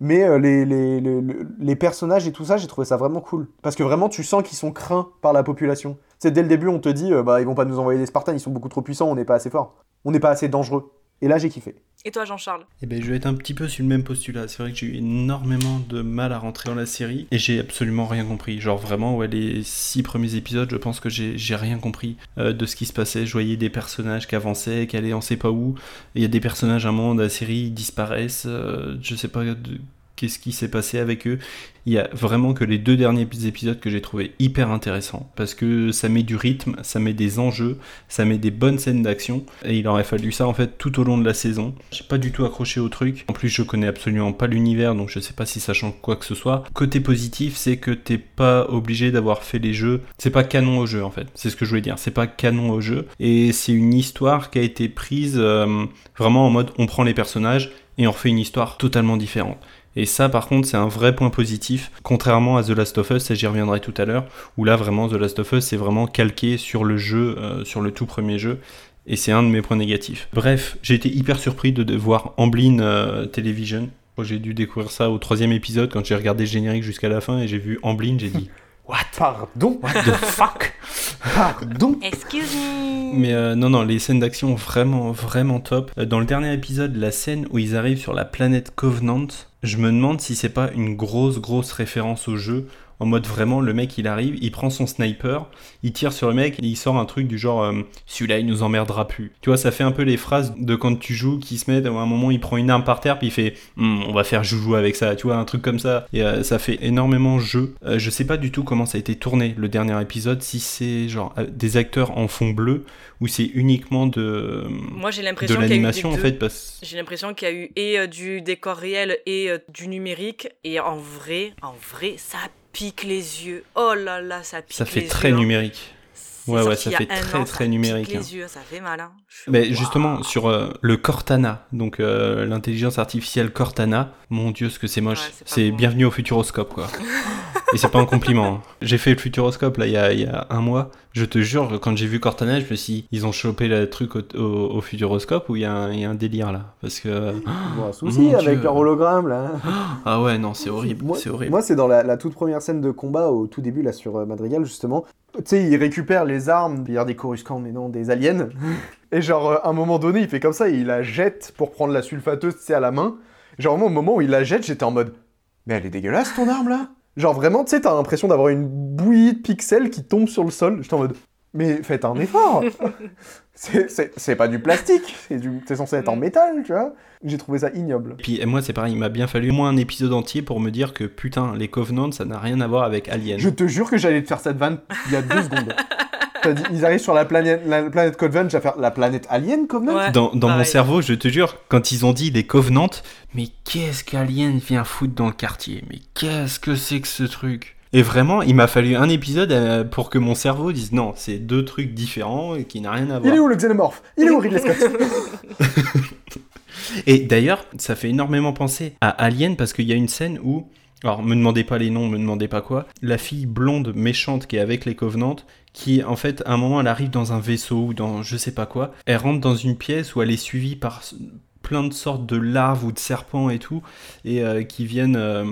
Mais les, personnages et tout ça, j'ai trouvé ça vraiment cool. Parce que vraiment, tu sens qu'ils sont craints par la population. C'est dès le début, on te dit, bah ils vont pas nous envoyer des Spartans, ils sont beaucoup trop puissants, on n'est pas assez fort. On n'est pas assez dangereux. Et là, j'ai kiffé. Et toi, Jean-Charles Eh ben, je vais être un petit peu sur le même postulat. C'est vrai que j'ai eu énormément de mal à rentrer dans la série et j'ai absolument rien compris. Genre vraiment, ouais, les six premiers épisodes, je pense que j'ai rien compris euh, de ce qui se passait. Je voyais des personnages qui avançaient, qui allaient on sait pas où. Il y a des personnages à un moment de la série, ils disparaissent. euh, je sais pas de- qu'est-ce qui s'est passé avec eux. Il y a vraiment que les deux derniers épisodes que j'ai trouvé hyper intéressants parce que ça met du rythme, ça met des enjeux, ça met des bonnes scènes d'action et il aurait fallu ça en fait tout au long de la saison. J'ai pas du tout accroché au truc. En plus, je connais absolument pas l'univers donc je sais pas si ça change quoi que ce soit. Côté positif, c'est que t'es pas obligé d'avoir fait les jeux. C'est pas canon au jeu en fait. C'est ce que je voulais dire. C'est pas canon au jeu et c'est une histoire qui a été prise euh, vraiment en mode on prend les personnages et on refait une histoire totalement différente. Et ça, par contre, c'est un vrai point positif, contrairement à The Last of Us, et j'y reviendrai tout à l'heure, où là, vraiment, The Last of Us, c'est vraiment calqué sur le jeu, euh, sur le tout premier jeu, et c'est un de mes points négatifs. Bref, j'ai été hyper surpris de, voir Amblin euh, Television. J'ai dû découvrir ça au troisième épisode, quand j'ai regardé le générique jusqu'à la fin, et j'ai vu Amblin, j'ai dit « What? Pardon? What the fuck ?» Pardon? Excuse me Mais euh, non, non, les scènes d'action vraiment, vraiment top. Dans le dernier épisode, la scène où ils arrivent sur la planète Covenant, je me demande si c'est pas une grosse, grosse référence au jeu. En mode vraiment, le mec il arrive, il prend son sniper, il tire sur le mec et il sort un truc du genre euh, celui-là il nous emmerdera plus. Tu vois, ça fait un peu les phrases de quand tu joues qui se mettent à un moment il prend une arme par terre puis il fait Hmm, on va faire joujou avec ça, tu vois, un truc comme ça. Et euh, ça fait énormément jeu. Euh, je sais pas du tout comment ça a été tourné le dernier épisode, si c'est genre euh, des acteurs en fond bleu ou c'est uniquement de, Moi, j'ai l'impression a l'animation en fait parce J'ai l'impression qu'il y a eu et euh, du décor réel et euh, du numérique. Et en vrai, en vrai, ça pique les yeux. Oh là là, ça pique ça fait les très yeux, hein. numérique. Ouais, ouais, ça fait très, an, très ça numérique, hein. les yeux, ça fait mal. Hein. Mais justement, sur euh, le Cortana, donc euh, l'intelligence artificielle Cortana, mon dieu, ce que c'est moche. Ouais, c'est bon. bienvenue au Futuroscope, quoi. Et c'est pas un compliment. hein. J'ai fait le Futuroscope, là, il y a, il y a un mois. Je te jure, quand j'ai vu Cortana, je me suis dit, ils ont chopé le truc au, au- au Futuroscope ou il y, a un- il y a un délire, là? Parce que... Bon, un souci avec Dieu. leur hologramme là. Ah ouais, non, c'est horrible, Moi, c'est horrible. moi, c'est dans la, la toute première scène de combat au tout début là sur euh, Madrigal justement. Tu sais, il récupère les armes, il y a des Coruscants mais non, des aliens. Et genre, euh, à un moment donné, il fait comme ça, et il la jette pour prendre la sulfateuse, tu sais, à la main. Genre, moi, au moment où il la jette, j'étais en mode, mais elle est dégueulasse ton arme là. Genre vraiment, tu sais, t'as l'impression d'avoir une bouillie de pixels qui tombe sur le sol. J'étais en mode, mais faites un effort. c'est- pas du plastique, c'est censé être en Mm. métal, tu vois. J'ai trouvé ça ignoble. Et puis moi, c'est pareil, il m'a bien fallu au moins un épisode entier pour me dire que, putain, les Covenants, ça n'a rien à voir avec Alien. Je te jure que j'allais te faire cette vanne il y a deux secondes. Dit, ils arrivent sur la planète, la planète Covenant, j'ai faire la planète Alien Covenant Ouais, Dans, dans mon cerveau, je te jure, quand ils ont dit les Covenants, mais qu'est-ce qu'Alien vient foutre dans le quartier? Mais qu'est-ce que c'est que ce truc? Et vraiment, il m'a fallu un épisode euh, pour que mon cerveau dise non, c'est deux trucs différents et qui n'ont rien à Il est voir. où le xénomorphe? Il est où Ridley Scott? Et d'ailleurs, ça fait énormément penser à Alien parce qu'il y a une scène où, alors me demandez pas les noms, me demandez pas quoi, la fille blonde méchante qui est avec les Covenants, qui en fait à un moment elle arrive dans un vaisseau ou dans je sais pas quoi, elle rentre dans une pièce où elle est suivie par plein de sortes de larves ou de serpents et tout, et euh, qui viennent euh,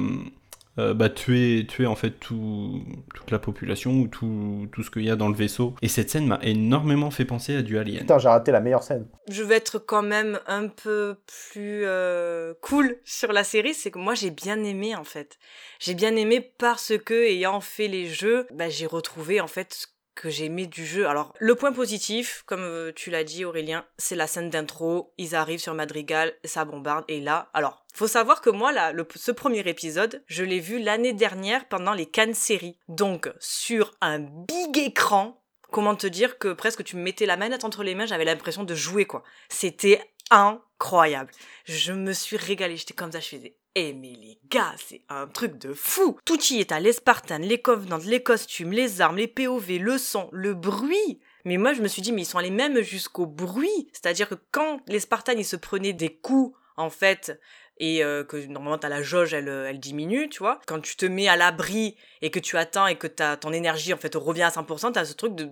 euh, bah, tuer, tuer en fait tout, toute la population ou tout, tout ce qu'il y a dans le vaisseau. Et cette scène m'a énormément fait penser à du Alien. Putain, j'ai raté la meilleure scène. je vais être quand même un peu plus euh, cool sur la série, c'est que moi j'ai bien aimé en fait. J'ai bien aimé parce que ayant fait les jeux, bah, j'ai retrouvé en fait ce que j'ai aimé du jeu. Alors le point positif, comme euh, tu l'as dit Aurélien, c'est la scène d'intro. Ils arrivent sur Madrigal, ça bombarde et là, alors faut savoir que moi là, ce premier épisode, je l'ai vu l'année dernière pendant les Cannes séries. Donc sur un big écran, comment te dire que presque tu me mettais la manette entre les mains, j'avais l'impression de jouer quoi. C'était incroyable. Je me suis régalée, j'étais comme ça, je faisais eh mais les gars, c'est un truc de fou Tout y est à les Spartans, les Covenants, les costumes, les armes, les POV, le son, le bruit Mais moi je me suis dit, mais ils sont allés même jusqu'au bruit C'est-à-dire que quand les Spartans, se prenaient des coups, en fait, et euh, que normalement t'as la jauge, elle, euh, elle diminue, tu vois. Quand tu te mets à l'abri et que tu attends et que t'as ton énergie en fait revient à 100%, t'as ce truc de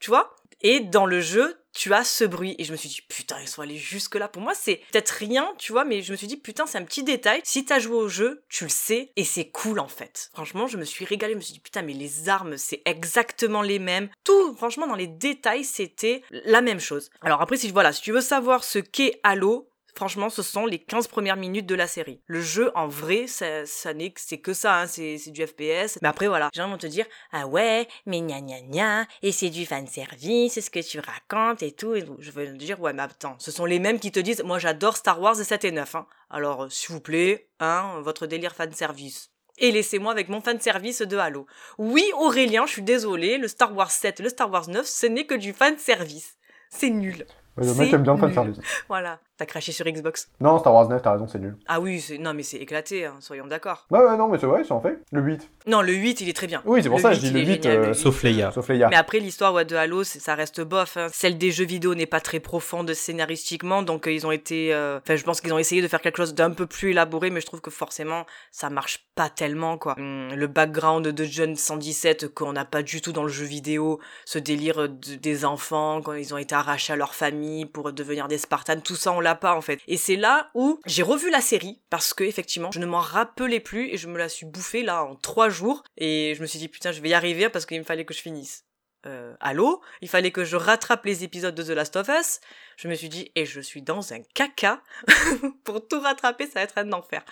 tu vois. Et dans le jeu, tu as ce bruit. Et je me suis dit, putain, ils sont allés jusque-là. Pour moi, c'est peut-être rien, tu vois, mais je me suis dit, putain, c'est un petit détail. Si t'as joué au jeu, tu le sais, et c'est cool, en fait. Franchement, je me suis régalée. Je me suis dit, putain, mais les armes, c'est exactement les mêmes. Tout, franchement, dans les détails, c'était la même chose. Alors après, si, voilà, si tu veux savoir ce qu'est Halo, Franchement, ce sont les 15 premières minutes de la série. Le jeu, en vrai, ça, ça n'est c'est que ça, hein, c'est, c'est du FPS. Mais après, voilà, les gens vont te dire, ah ouais, mais gna gna gna, et c'est du fanservice, c'est ce que tu racontes et tout. Et je vais te dire, ouais, mais attends, ce sont les mêmes qui te disent, moi j'adore Star Wars 7 et 9. Hein. Alors, euh, s'il vous plaît, hein, votre délire fanservice et laissez-moi avec mon fanservice de Halo. Oui, Aurélien, je suis désolé, le Star Wars 7, le Star Wars 9, ce n'est que du fanservice. C'est nul. Le mec aime bien le nul. fanservice. Voilà, t'as craché sur Xbox. Non, Star Wars 9, t'as raison, c'est nul. Ah oui, c'est... non mais c'est éclaté, hein, soyons d'accord. Ouais, ouais, non, mais c'est vrai, c'est en fait. Le 8. Non, le 8, il est très bien. Oui, c'est pour Le ça, 8, je dis il le est 8, génial, euh, le 8. Sauf Leia. Sauf les gars. Mais après, l'histoire ouais, de Halo, c'est- ça reste bof. hein. Celle des jeux vidéo n'est pas très profonde scénaristiquement, donc euh, ils ont été... euh, Enfin, je pense qu'ils ont essayé de faire quelque chose d'un peu plus élaboré, mais je trouve que forcément, ça marche pas tellement, quoi. Hum, le background de John 117 qu'on n'a pas du tout dans le jeu vidéo, ce délire de- des enfants, quand ils ont été arrachés à leur famille pour devenir des Spartans, tout ça, on l'a pas, en fait. Et c'est là où j'ai revu la série, parce que, effectivement, je ne m'en rappelais plus, et je me la suis bouffée, là, en trois jours, et je me suis dit, putain, je vais y arriver, parce qu'il me fallait que je finisse euh, Halo, il fallait que je rattrape les épisodes de The Last of Us. Je me suis dit, et je suis dans un caca. Pour tout rattraper, ça va être un enfer.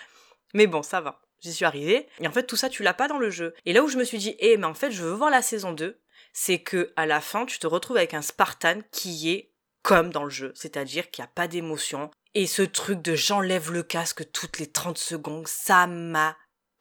Mais bon, ça va. J'y suis arrivée. Et en fait, tout ça, tu l'as pas dans le jeu. Et là où je me suis dit, eh, mais en fait, je veux voir la saison 2, c'est que à la fin, tu te retrouves avec un Spartan qui est comme dans le jeu. C'est-à-dire qu'il n'y a pas d'émotion. Et ce truc de j'enlève le casque toutes les 30 secondes, ça m'a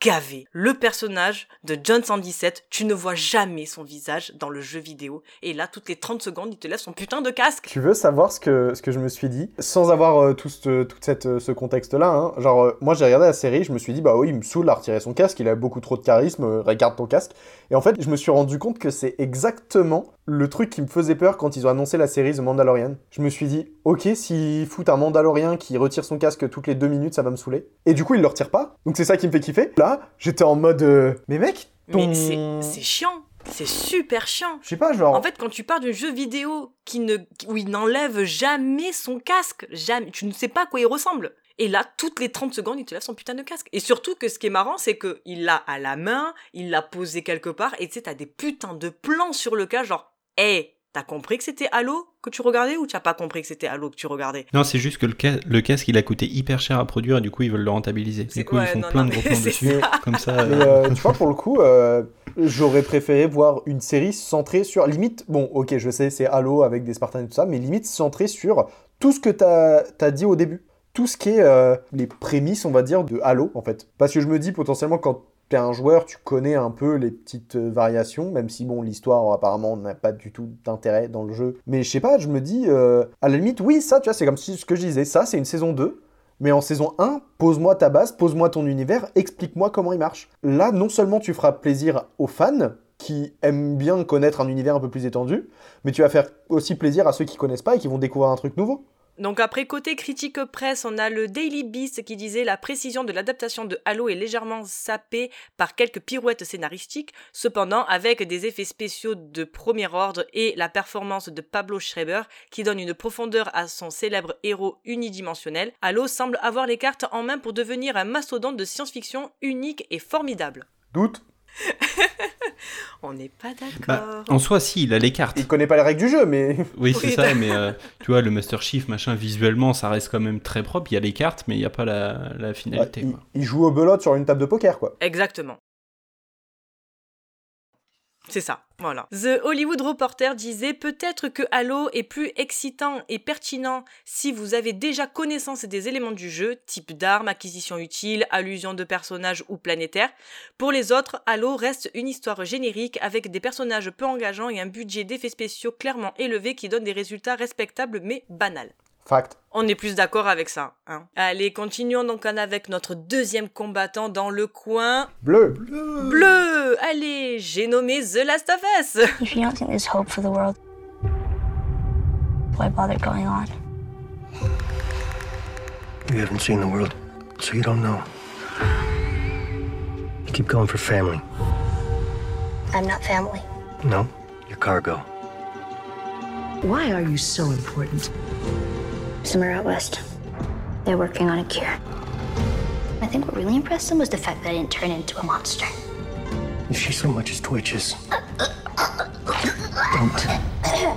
gavé. Le personnage de John 117, tu ne vois jamais son visage dans le jeu vidéo. Et là, toutes les 30 secondes, il te lève son putain de casque. Tu veux savoir ce que, ce que je me suis dit? Sans avoir euh, tout ce, tout cette, euh, ce contexte-là, hein. genre, euh, moi j'ai regardé la série, je me suis dit, bah oui, il me saoule à retirer son casque, il a beaucoup trop de charisme, regarde ton casque. Et en fait, je me suis rendu compte que c'est exactement le truc qui me faisait peur quand ils ont annoncé la série The Mandalorian. Je me suis dit, ok, s'ils foutent un Mandalorien qui retire son casque toutes les deux minutes, ça va me saouler. Et du coup, il le retire pas, donc c'est ça qui me fait kiffer. Là, j'étais en mode, euh, mais mec, ton... Mais c'est- chiant. C'est super chiant. Je sais pas, genre... En fait, quand tu pars d'un jeu vidéo qui ne, où il n'enlève jamais son casque, jamais, tu ne sais pas à quoi il ressemble. Et là, toutes les 30 secondes, il te lève son putain de casque. Et surtout que ce qui est marrant, c'est que il l'a à la main, il l'a posé quelque part, et tu sais, t'as des putains de plans sur le cas, genre, hé, t'as compris que c'était Halo que tu regardais ou t'as pas compris que c'était Halo que tu regardais? Non, c'est juste que le, le casque, il a coûté hyper cher à produire et du coup, ils veulent le rentabiliser. Du coup, ouais, ils font non, plein non, de gros plans dessus. ça. Comme ça. Mais euh, euh, tu vois, pour le coup, euh, j'aurais préféré voir une série centrée sur. Limite, bon, ok, je sais, c'est Halo avec des Spartans et tout ça, mais limite centrée sur tout ce que t'as as dit au début. Tout ce qui est euh, les prémices, on va dire, de Halo, en fait. Parce que je me dis, potentiellement, quand t'es un joueur, tu connais un peu les petites euh, variations, même si, bon, l'histoire, apparemment, n'a pas du tout d'intérêt dans le jeu. Mais je sais pas, je me dis, euh, à la limite, oui, ça, tu vois, c'est comme si ce que je disais, ça, c'est une saison 2. Mais en saison 1, pose-moi ta base, pose-moi ton univers, explique-moi comment il marche. Là, non seulement tu feras plaisir aux fans qui aiment bien connaître un univers un peu plus étendu, mais tu vas faire aussi plaisir à ceux qui connaissent pas et qui vont découvrir un truc nouveau. Donc après côté critique presse, on a le Daily Beast qui disait la précision de l'adaptation de Halo est légèrement sapée par quelques pirouettes scénaristiques, cependant avec des effets spéciaux de premier ordre et la performance de Pablo Schreiber qui donne une profondeur à son célèbre héros unidimensionnel, Halo semble avoir les cartes en main pour devenir un mastodonte de science-fiction unique et formidable. Doute, On n'est pas bah, d'accord. en soi, si, il a les cartes. il connaît pas les règles du jeu, mais Oui, c'est Oui, ça, mais euh, tu vois, le Master Chief, machin, visuellement, ça reste quand même très propre. Il y a les cartes, mais il n'y a pas la, la finalité. il, quoi. il joue au belote sur une table de poker, quoi. Exactement. C'est ça, voilà. The Hollywood Reporter disait peut-être que Halo est plus excitant et pertinent si vous avez déjà connaissance des éléments du jeu, type d'armes, acquisition utile, allusion de personnages ou planétaires. Pour les autres, Halo reste une histoire générique avec des personnages peu engageants et un budget d'effets spéciaux clairement élevé qui donne des résultats respectables mais banals. Fact. On est plus d'accord avec ça. Hein. Allez, continuons donc avec notre deuxième combattant dans le coin. Bleu. Bleu Allez, j'ai nommé The Last of Us If you don't think there's hope for the world, why bother going on? You haven't seen the world, so you don't know. You keep going for family. I'm not family. No, you're cargo. Why are you so important? Somewhere out west. They're working on a cure. I think what really impressed them was the fact that I didn't turn into a monster. If she so much as twitches, don't.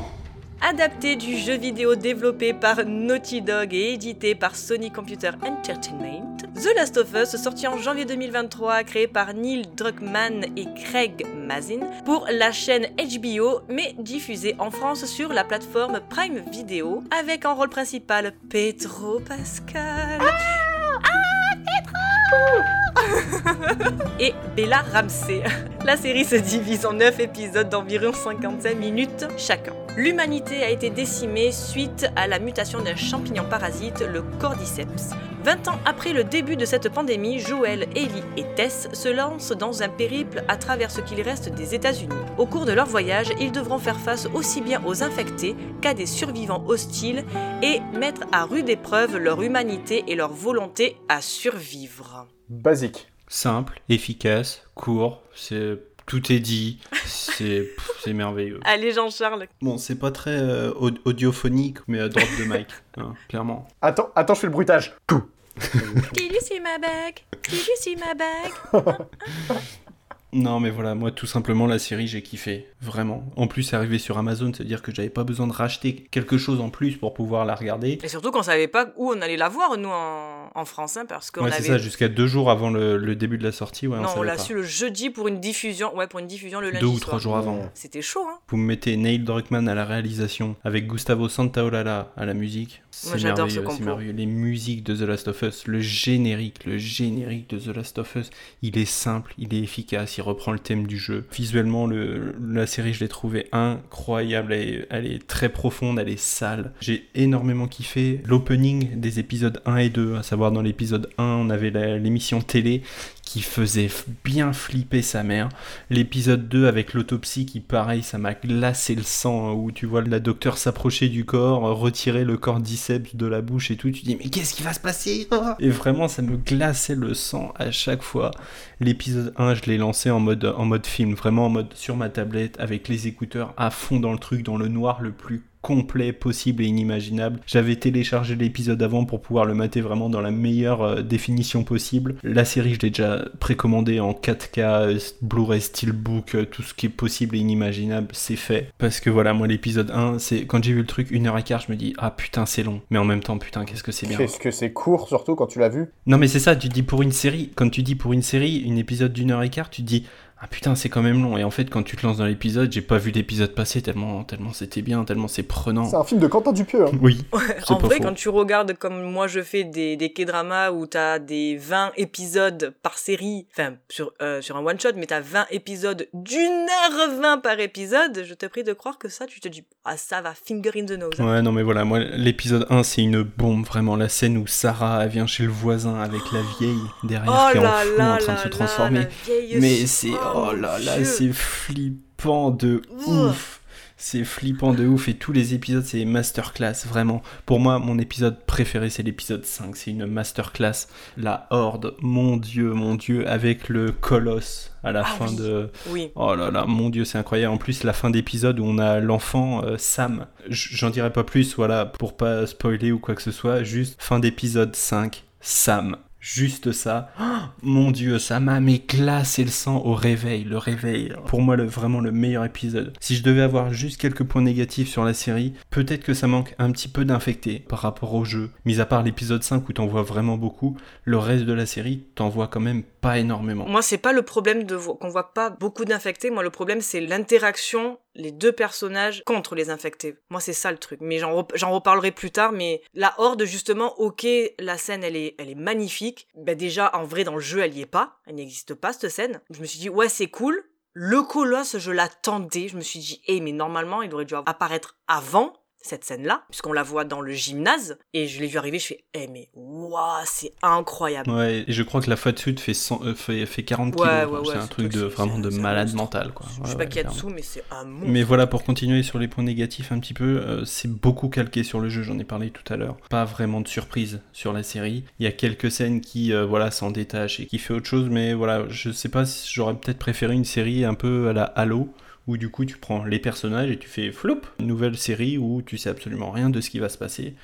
Adapté du jeu vidéo développé par Naughty Dog et édité par Sony Computer Entertainment, The Last of Us, sorti en janvier 2023, créé par Neil Druckmann et Craig Mazin pour la chaîne HBO, mais diffusé en France sur la plateforme Prime Video, avec en rôle principal Pedro Pascal. Et Bella Ramsey. La série se divise en 9 épisodes d'environ 55 minutes chacun. L'humanité a été décimée suite à la mutation d'un champignon parasite, le Cordyceps. 20 ans après le début de cette pandémie, Joel, Ellie et Tess se lancent dans un périple à travers ce qu'il reste des États-Unis. Au cours de leur voyage, ils devront faire face aussi bien aux infectés qu'à des survivants hostiles et mettre à rude épreuve leur humanité et leur volonté à survivre. Basique. Simple, efficace, court, c'est tout est dit, c'est merveilleux. Allez Jean-Charles. Bon, c'est pas très euh, au- audiophonique, mais à droite de mic, hein, clairement. Attends, attends, je fais le bruitage. Tout. Did you see my bag? Did you see my bag? Non, mais voilà, moi tout simplement la série j'ai kiffé, vraiment. En plus, c'est arrivé sur Amazon, c'est-à-dire que j'avais pas besoin de racheter quelque chose en plus pour pouvoir la regarder. Et surtout qu'on savait pas où on allait la voir, nous, en, en France, hein, parce qu'on Ouais, c'est avait... ça, jusqu'à deux jours avant le, le début de la sortie, ouais, on non, on l'a su le jeudi pour une diffusion, ouais, pour une diffusion le lundi Deux ou soir. trois jours avant. C'était chaud, hein Vous me mettez Neil Druckmann à la réalisation, avec Gustavo Santaolalla à la musique. C'est j'adore ce c'est compo. merveilleux. Les musiques de The Last of Us, le générique, le générique de The Last of Us, il est simple, il est efficace, il reprend le thème du jeu. Visuellement, le, la série, je l'ai trouvée incroyable, elle est, elle est très profonde, elle est sale. J'ai énormément kiffé l'opening des épisodes 1 et 2, à savoir dans l'épisode 1, on avait l'émission télé qui faisait bien flipper sa mère. L'épisode 2 avec l'autopsie qui pareil ça m'a glacé le sang hein, où tu vois la docteur s'approcher du corps, retirer le cordyceps de la bouche et tout, tu dis mais qu'est-ce qui va se passer Et vraiment ça me glaçait le sang à chaque fois. L'épisode 1 je l'ai lancé en mode, en mode film, vraiment en mode sur ma tablette avec les écouteurs à fond dans le truc, dans le noir le plus complet possible et inimaginable. J'avais téléchargé l'épisode avant pour pouvoir le mater vraiment dans la meilleure euh, définition possible. La série, je l'ai déjà précommandée en 4K, euh, Blu-ray Steelbook, euh, tout ce qui est possible et inimaginable, c'est fait. Parce que voilà, moi l'épisode 1, c'est quand j'ai vu le truc une heure et quart, je me dis ah putain c'est long, mais en même temps putain qu'est-ce que c'est bien. Qu'est-ce que c'est court, surtout quand tu l'as vu? Non mais c'est ça, tu dis pour une série, quand tu dis pour une série, une épisode d'une heure et quart, tu dis ah putain c'est quand même long et en fait quand tu te lances dans l'épisode, j'ai pas vu l'épisode passer tellement tellement c'était bien, tellement c'est prenant. C'est un film de Quentin Dupieux. hein. Oui. C'est En pas vrai, faux. quand tu regardes comme moi je fais des, des K-dramas où t'as des 20 épisodes par série, enfin sur, euh, sur un one-shot, mais t'as 20 épisodes d'une heure 20 par épisode, je te prie de croire que ça, tu te dis, ah ça va, finger in the nose. hein. Ouais, non, mais voilà, moi, l'épisode 1, c'est une bombe, vraiment. La scène où Sarah, elle vient chez le voisin avec la vieille derrière Oh qui est en fou là en train de se transformer. Mais c'est, Oh, oh là là, c'est flippant de ouf. C'est flippant de ouf et tous les épisodes c'est masterclass vraiment. Pour moi mon épisode préféré c'est l'épisode 5, c'est une masterclass. La horde, mon dieu, mon dieu avec le colosse à la Ah fin oui. de Oui. Oh là là, mon dieu, c'est incroyable. En plus, la fin d'épisode où on a l'enfant euh, Sam. J'en dirai pas plus, voilà, pour pas spoiler ou quoi que ce soit. Juste fin d'épisode 5, Sam. Juste ça. Oh, mon dieu, ça m'a mais glacé le sang au réveil. Le réveil, pour moi, le, vraiment le meilleur épisode. Si je devais avoir juste quelques points négatifs sur la série, peut-être que ça manque un petit peu d'infecté par rapport au jeu. Mis à part l'épisode 5 où t'en vois vraiment beaucoup, le reste de la série, t'en vois quand même pas énormément. Moi, c'est pas le problème de vo- qu'on voit pas beaucoup d'infectés. Moi, le problème, c'est l'interaction, les deux personnages contre les infectés. Moi, c'est ça le truc. Mais j'en rep- j'en reparlerai plus tard. Mais la horde, justement, ok, la scène, elle est, elle est magnifique. Ben déjà, en vrai, dans le jeu, elle y est pas. Elle n'existe pas, cette scène. Je me suis dit, ouais, c'est cool. Le colosse, je l'attendais. Je me suis dit, eh, mais normalement, il aurait dû apparaître avant. Cette scène-là, puisqu'on la voit dans le gymnase, et je l'ai vu arriver, je fais, eh mais waouh, c'est incroyable. Ouais, et je crois que la fat suit fait, 100, euh, fait, fait 40 Ouais, kilos. ouais, c'est un truc de vraiment de malade mental, quoi. je sais pas qui y a dessous, mais c'est un monstre. Mais voilà, pour continuer sur les points négatifs un petit peu, euh, c'est beaucoup calqué sur le jeu, j'en ai parlé tout à l'heure. Pas vraiment de surprise sur la série. Il y a quelques scènes qui, euh, voilà, s'en détachent et qui fait autre chose, mais voilà, je sais pas si j'aurais peut-être préféré une série un peu à la Halo, où du coup tu prends les personnages et tu fais flop, nouvelle série où tu sais absolument rien de ce qui va se passer.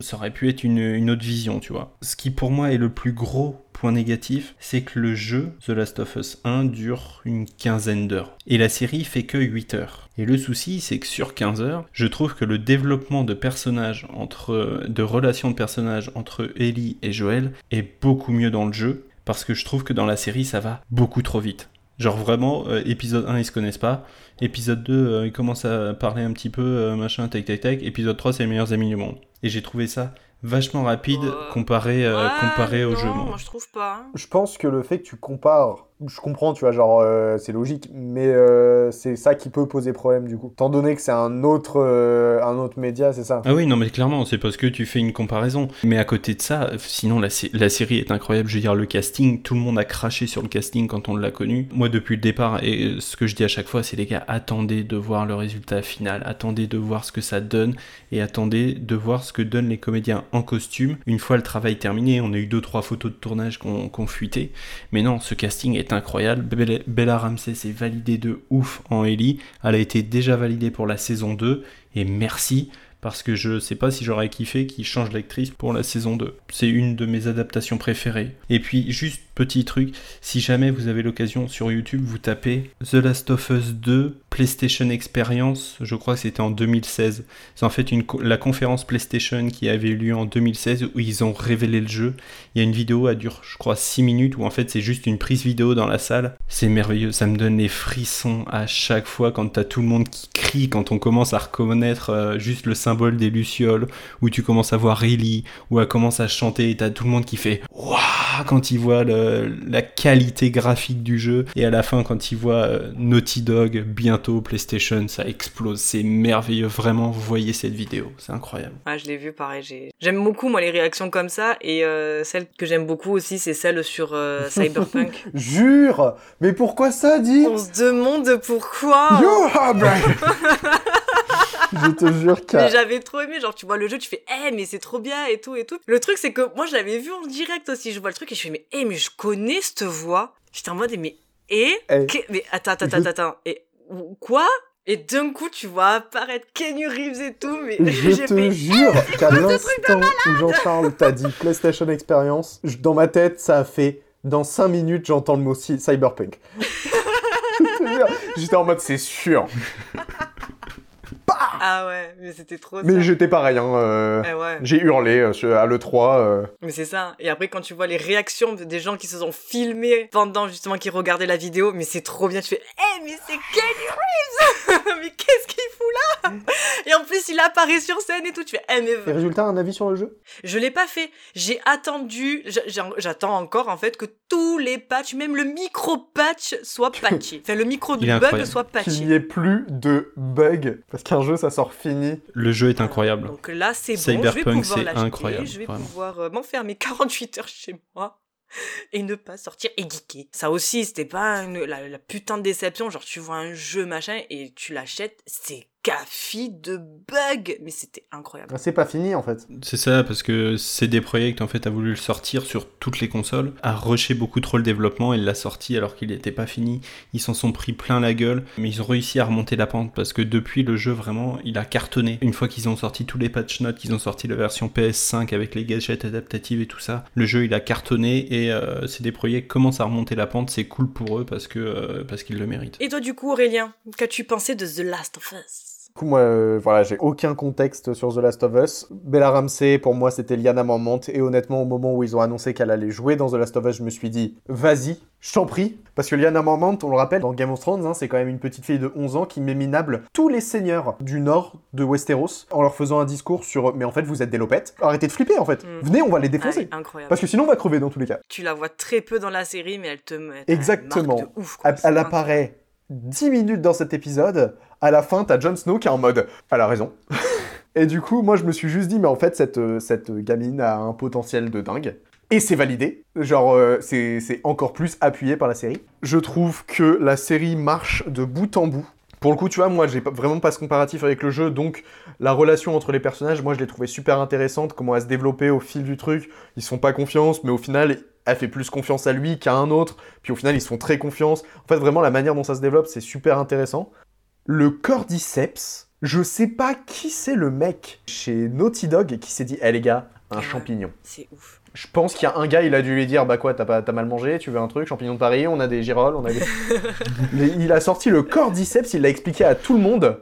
Ça aurait pu être une, autre vision, tu vois. Ce qui pour moi est le plus gros point négatif, c'est que le jeu The Last of Us 1 dure une quinzaine d'heures. Et la série fait que 8 heures. Et le souci, c'est que sur 15 heures, je trouve que le développement de personnages, entre, de relations de personnages entre Ellie et Joel est beaucoup mieux dans le jeu, parce que je trouve que dans la série, ça va beaucoup trop vite. Genre vraiment, euh, épisode 1, ils se connaissent pas. Épisode 2, euh, ils commencent à parler un petit peu, euh, machin, tac, tac, tac. Épisode 3, c'est les meilleurs amis du monde. Et j'ai trouvé ça vachement rapide Euh, comparé, euh, Ouais, comparé au jeu. moi. moi je trouve pas. hein. Je pense que le fait que tu compares, je comprends, tu vois, genre, euh, c'est logique, mais euh, c'est ça qui peut poser problème du coup. Étant donné que c'est un autre, euh, un autre média, c'est ça. Ah oui, non, mais clairement, c'est parce que tu fais une comparaison. Mais à côté de ça, sinon, la, sé- la série est incroyable. Je veux dire, le casting, tout le monde a craché sur le casting quand on l'a connu. Moi, depuis le départ, et ce que je dis à chaque fois, c'est les gars, attendez de voir le résultat final, attendez de voir ce que ça donne, et attendez de voir ce que donnent les comédiens en costume. Une fois le travail terminé, on a eu deux, trois photos de tournage qu'on qu'on fuité. Mais non, ce casting est incroyable. Bella, Ramsey s'est validée de ouf en Ellie. Elle a été déjà validée pour la saison 2. Et merci, parce que je sais pas si j'aurais kiffé qu'ils changent l'actrice pour la saison 2. C'est une de mes adaptations préférées. Et puis, juste petit truc, si jamais vous avez l'occasion sur YouTube, vous tapez The Last of Us 2 PlayStation Experience, je crois que c'était en 2016. C'est en fait la conférence PlayStation qui avait eu lieu en 2016 où ils ont révélé le jeu. Il y a une vidéo, elle dure, je crois, 6 minutes où en fait c'est juste une prise vidéo dans la salle. C'est merveilleux, ça me donne les frissons à chaque fois quand t'as tout le monde qui crie, quand on commence à reconnaître euh, juste le symbole des Lucioles, où tu commences à voir Ellie, où elle commence à chanter et t'as tout le monde qui fait Waouh quand il voit le- la qualité graphique du jeu. Et à la fin, quand il voit euh, Naughty Dog, bientôt PlayStation, ça explose. C'est merveilleux, vraiment, vous voyez cette vidéo, c'est incroyable. Ouais, je l'ai vu, pareil. j'ai- J'aime beaucoup, moi, les réactions comme ça. Et euh, celle que j'aime beaucoup aussi, c'est celle sur euh, Cyberpunk. Jure Mais pourquoi ça, dit On se demande pourquoi. You are. Je te jure qu'à... Mais j'avais trop aimé, genre tu vois le jeu, tu fais eh mais c'est trop bien et tout et tout. Le truc c'est que moi je l'avais vu en direct aussi, je vois le truc et je fais mais eh mais je connais cette voix. J'étais en mode mais et Eh, que- mais attends attends attends attends et quoi? Et d'un coup tu vois apparaître Kenny Reeves et tout mais Je te fait jure qu'à l'instant où Jean-Charles t'a dit PlayStation Experience, dans ma tête, ça a fait dans 5 minutes, j'entends le mot cy- Cyberpunk. J'étais en mode, c'est sûr. ah ouais mais c'était trop Mais ça. j'étais pareil, hein, euh, Eh ouais. j'ai hurlé euh, sur- à l'E3. euh, Mais c'est ça. Et après, quand tu vois les réactions de- des gens qui se sont filmés pendant justement qui regardaient la vidéo, mais c'est trop bien. Tu fais, eh, mais c'est Kenny Reeves Mais qu'est-ce qu'il fout là Et en plus, il apparaît sur scène et tout. Tu fais, eh, mais Et résultat, un avis sur le jeu? Je l'ai pas fait. J'ai attendu, j'a- j'a- j'attends encore en fait que tous les patchs, même le micro-patch, soit patché. Enfin, le micro du bug incroyable. soit Qu'il n'y patché. ait plus de bugs. Parce qu'un jeu, ça sort fini. Le jeu est incroyable. Donc là, c'est bon. Je vais Cyberpunk, pouvoir c'est l'acheter. incroyable, Je vais vraiment. pouvoir euh, m'enfermer 48 heures chez moi et ne pas sortir et geeker. Ça aussi, c'était pas une- la, la putain de déception. Genre, tu vois un jeu machin et tu l'achètes, c'est café de bugs. Mais c'était incroyable. Ah, C'est pas fini, en fait. C'est ça, parce que CD Projekt en fait a voulu le sortir sur toutes les consoles, a rushé beaucoup trop le développement et l'a sorti alors qu'il n'était pas fini. Ils s'en sont pris plein la gueule, mais ils ont réussi à remonter la pente parce que depuis le jeu vraiment il a cartonné. Une fois qu'ils ont sorti tous les patch notes, qu'ils ont sorti la version PS5 avec les gadgets adaptatifs et tout ça, le jeu il a cartonné et euh, CD Projekt commence à remonter la pente. C'est cool pour eux parce que euh, parce qu'ils le méritent. Et toi, du coup, Aurélien, qu'as-tu pensé de The Last of Us? Du coup, moi, euh, voilà, j'ai aucun contexte sur The Last of Us. Bella Ramsey, pour moi, c'était Liana Mormont. Et honnêtement, au moment où ils ont annoncé qu'elle allait jouer dans The Last of Us, je me suis dit, vas-y, je t'en prie. Parce que Liana Mormont, on le rappelle, dans Game of Thrones, hein, c'est quand même une petite fille de 11 ans qui met minable tous les seigneurs du nord de Westeros en leur faisant un discours sur Mais en fait, vous êtes des lopettes. Arrêtez de flipper, en fait. Mm. Venez, on va les Ah, défoncer. Incroyable. Parce que sinon, on va crever dans tous les cas. Tu la vois très peu dans la série, mais elle te elle- Exactement. marque de ouf, quoi. Elle, elle apparaît 10 minutes dans cet épisode. À la fin, t'as Jon Snow qui est en mode Elle a raison. Et du coup, moi, je me suis juste dit, mais en fait, cette, euh, cette gamine a un potentiel de dingue. Et c'est validé. Genre, euh, c'est encore plus appuyé par la série. Je trouve que la série marche de bout en bout. Pour le coup, tu vois, moi, j'ai vraiment pas ce comparatif avec le jeu, donc la relation entre les personnages, moi, je l'ai trouvé super intéressante, comment elle se développait au fil du truc. Ils se font pas confiance, mais au final, elle fait plus confiance à lui qu'à un autre. Puis au final, ils se font très confiance. En fait, vraiment, la manière dont ça se développe, c'est super intéressant. Le cordyceps, je sais pas qui c'est le mec chez Naughty Dog qui s'est dit, eh les gars, un Ouais. champignon. C'est ouf. Je pense qu'il y a un gars, il a dû lui dire Bah quoi, t'as pas- t'as mal mangé, tu veux un truc, champignon de Paris, on a des girolles, on a des. Mais il a sorti le cordyceps, il l'a expliqué à tout le monde.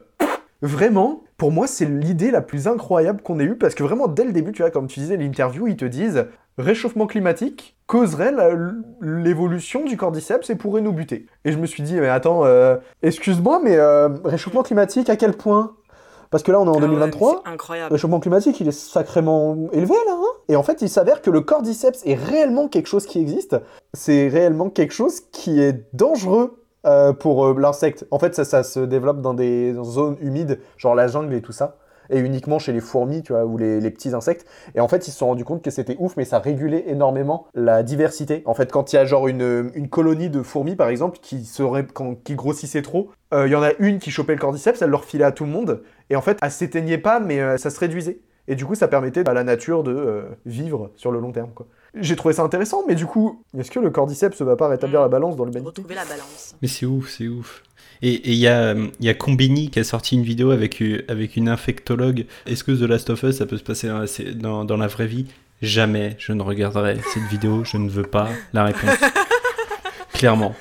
Vraiment, pour moi, c'est l'idée la plus incroyable qu'on ait eue parce que vraiment, dès le début, tu vois, comme tu disais, l'interview, ils te disent réchauffement climatique causerait l'évolution du cordyceps et pourrait nous buter. Et je me suis dit Mais attends, euh, excuse-moi, mais euh, réchauffement climatique à quel point? Parce que là, on est en Ah ouais, 2023. mais c'est incroyable. Le réchauffement climatique, il est sacrément élevé là. hein? Et en fait, il s'avère que le cordyceps est réellement quelque chose qui existe. C'est réellement quelque chose qui est dangereux euh, pour l'insecte. En fait, ça, ça se développe dans des zones humides, genre la jungle et tout ça. Et uniquement chez les fourmis, tu vois, ou les, les petits insectes. Et en fait, ils se sont rendus compte que c'était ouf, mais ça régulait énormément la diversité. En fait, quand il y a genre une, une colonie de fourmis, par exemple, qui, serait, quand, qui grossissait trop, euh, il y en a une qui chopait le cordyceps, elle le refilait à tout le monde. Et en fait, elle s'éteignait pas, mais euh, ça se réduisait. Et du coup, ça permettait à la nature de euh, vivre sur le long terme. quoi. J'ai trouvé ça intéressant, mais du coup, est-ce que le cordyceps va pas rétablir Mm. la balance dans l'humanité? Retrouver la balance. Mais c'est ouf, c'est ouf. Et il y a, y a Combini qui a sorti une vidéo avec, avec une infectologue. Est-ce que The Last of Us, ça peut se passer dans la, sé- dans, dans la vraie vie? Jamais je ne regarderai cette vidéo, je ne veux pas la réponse. Clairement.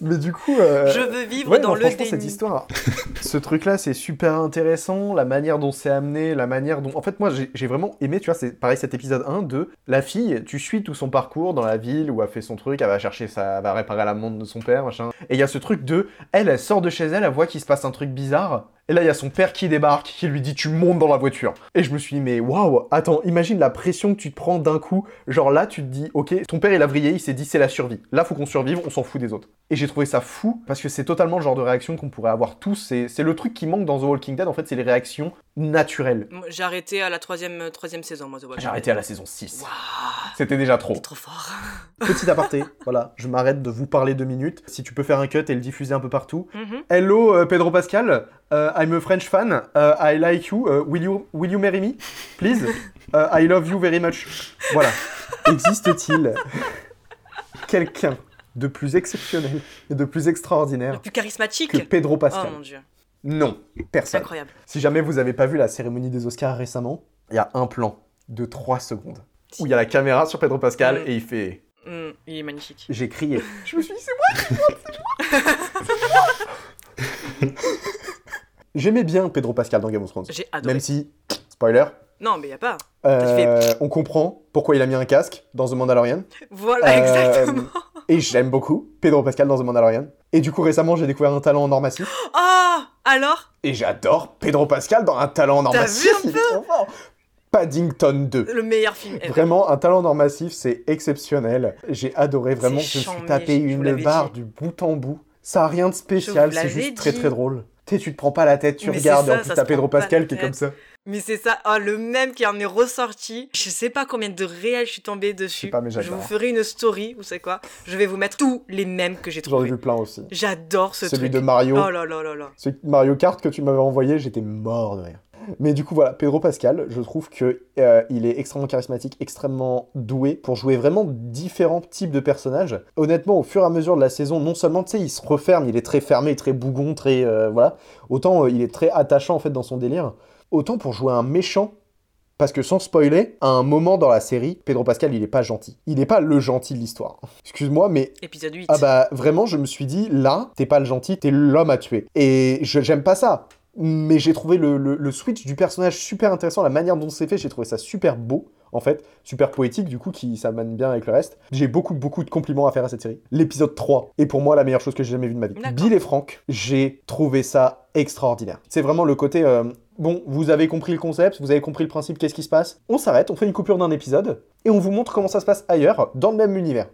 Mais du coup, euh, Je veux vivre ouais, dans non, le déni. cette histoire, ce truc-là, c'est super intéressant. La manière dont c'est amené, la manière dont. En fait, moi, j'ai vraiment aimé, tu vois, c'est pareil cet épisode 1 de la fille, tu suis tout son parcours dans la ville où elle fait son truc, elle va chercher ça, elle va réparer la montre de son père, machin. Et il y a ce truc de. Elle, elle sort de chez elle, elle voit qu'il se passe un truc bizarre. Et là, il y a son père qui débarque, qui lui dit Tu montes dans la voiture. Et je me suis dit Mais waouh, attends, imagine la pression que tu te prends d'un coup. Genre là, tu te dis Ok, ton père, il a vrillé, il s'est dit C'est la survie. Là, faut qu'on survive, on s'en fout des autres. Et j'ai trouvé ça fou parce que c'est totalement le genre de réaction qu'on pourrait avoir tous. C'est c'est le truc qui manque dans The Walking Dead, en fait, c'est les réactions naturelles. Moi, J'ai arrêté à la troisième, euh, troisième saison, moi, The J'ai arrêté à la saison 6. Waouh, C'était déjà trop. trop fort. Petit aparté, voilà, je m'arrête de vous parler deux minutes. Si tu peux faire un cut et le diffuser un peu partout. Mhm. Hello euh, Pedro Pascal, Euh, I'm a French fan, I like you, will you, will you marry me, please? I love you very much. Voilà. Existe-t-il quelqu'un de plus exceptionnel et de plus Le extraordinaire plus charismatique. que Pedro Oh Pascal mon dieu, Non, c'est personne. incroyable. Si jamais vous avez pas vu la cérémonie des Oscars récemment, il y a un plan de 3 secondes où il y a la caméra sur Pedro Pascal Mm. et il fait Mm, il est magnifique. j'ai crié. Je me suis dit, c'est moi, c'est moi, c'est moi, c'est moi. J'aimais bien Pedro Pascal dans Game of Thrones. J'ai adoré. Même si, spoiler, Non, mais y a pas. euh, on comprend pourquoi il a mis un casque dans The Mandalorian. Voilà, Euh, exactement. Et j'aime beaucoup Pedro Pascal dans The Mandalorian. Et du coup, récemment, j'ai découvert un talent en or massif. Ah, alors? Et j'adore Pedro Pascal dans un talent en or T'as massif. vu un fort. Paddington 2. Le meilleur film ever. Vraiment, un talent d'or massif, c'est exceptionnel. J'ai adoré, vraiment. Je me suis tapé une barre dit. du bout en bout. Ça a rien de spécial, c'est juste très dit. très drôle. Tu tu te prends pas la tête, tu Mais regardes, et ça, en plus t'as Pedro Pascal qui est comme ça. Mais c'est ça, oh, le même qui en est ressorti. Je sais pas combien de réels je suis tombée Je sais dessus. pas, mais je vous ferai une story, vous savez quoi Je vais vous mettre tous les mêmes que j'ai J'en ai trouvés. vu plein aussi. J'adore ce Celui truc. de Mario, Oh là là là là. celui de Mario Kart que tu m'avais envoyé, j'étais mort de rire. Mais du coup, voilà, Pedro Pascal, je trouve que euh, il est extrêmement charismatique, extrêmement doué pour jouer vraiment différents types de personnages. Honnêtement, au fur et à mesure de la saison, non seulement, tu sais, il se referme, il est très fermé, très bougon, très... euh, voilà. Autant euh, il est très attachant, en fait, dans son délire. Autant pour jouer un méchant, parce que sans spoiler, à un moment dans la série, Pedro Pascal, il est pas gentil. Il est pas le gentil de l'histoire. Excuse-moi, mais Épisode 8. ah bah vraiment, je me suis dit, là, t'es pas le gentil, t'es l'homme à tuer. Et je- j'aime pas ça. Mais j'ai trouvé le, le- le switch du personnage super intéressant, la manière dont c'est fait, j'ai trouvé ça super beau, en fait, super poétique, du coup, qui s'amène bien avec le reste. J'ai beaucoup, beaucoup de compliments à faire à cette série. L'épisode 3 est pour moi la meilleure chose que j'ai jamais vue de ma vie. Bill et Frank, j'ai trouvé ça extraordinaire. C'est vraiment le côté, euh, bon, vous avez compris le concept, vous avez compris le principe, qu'est-ce qui se passe? On s'arrête, on fait une coupure d'un épisode, et on vous montre comment ça se passe ailleurs, dans le même univers.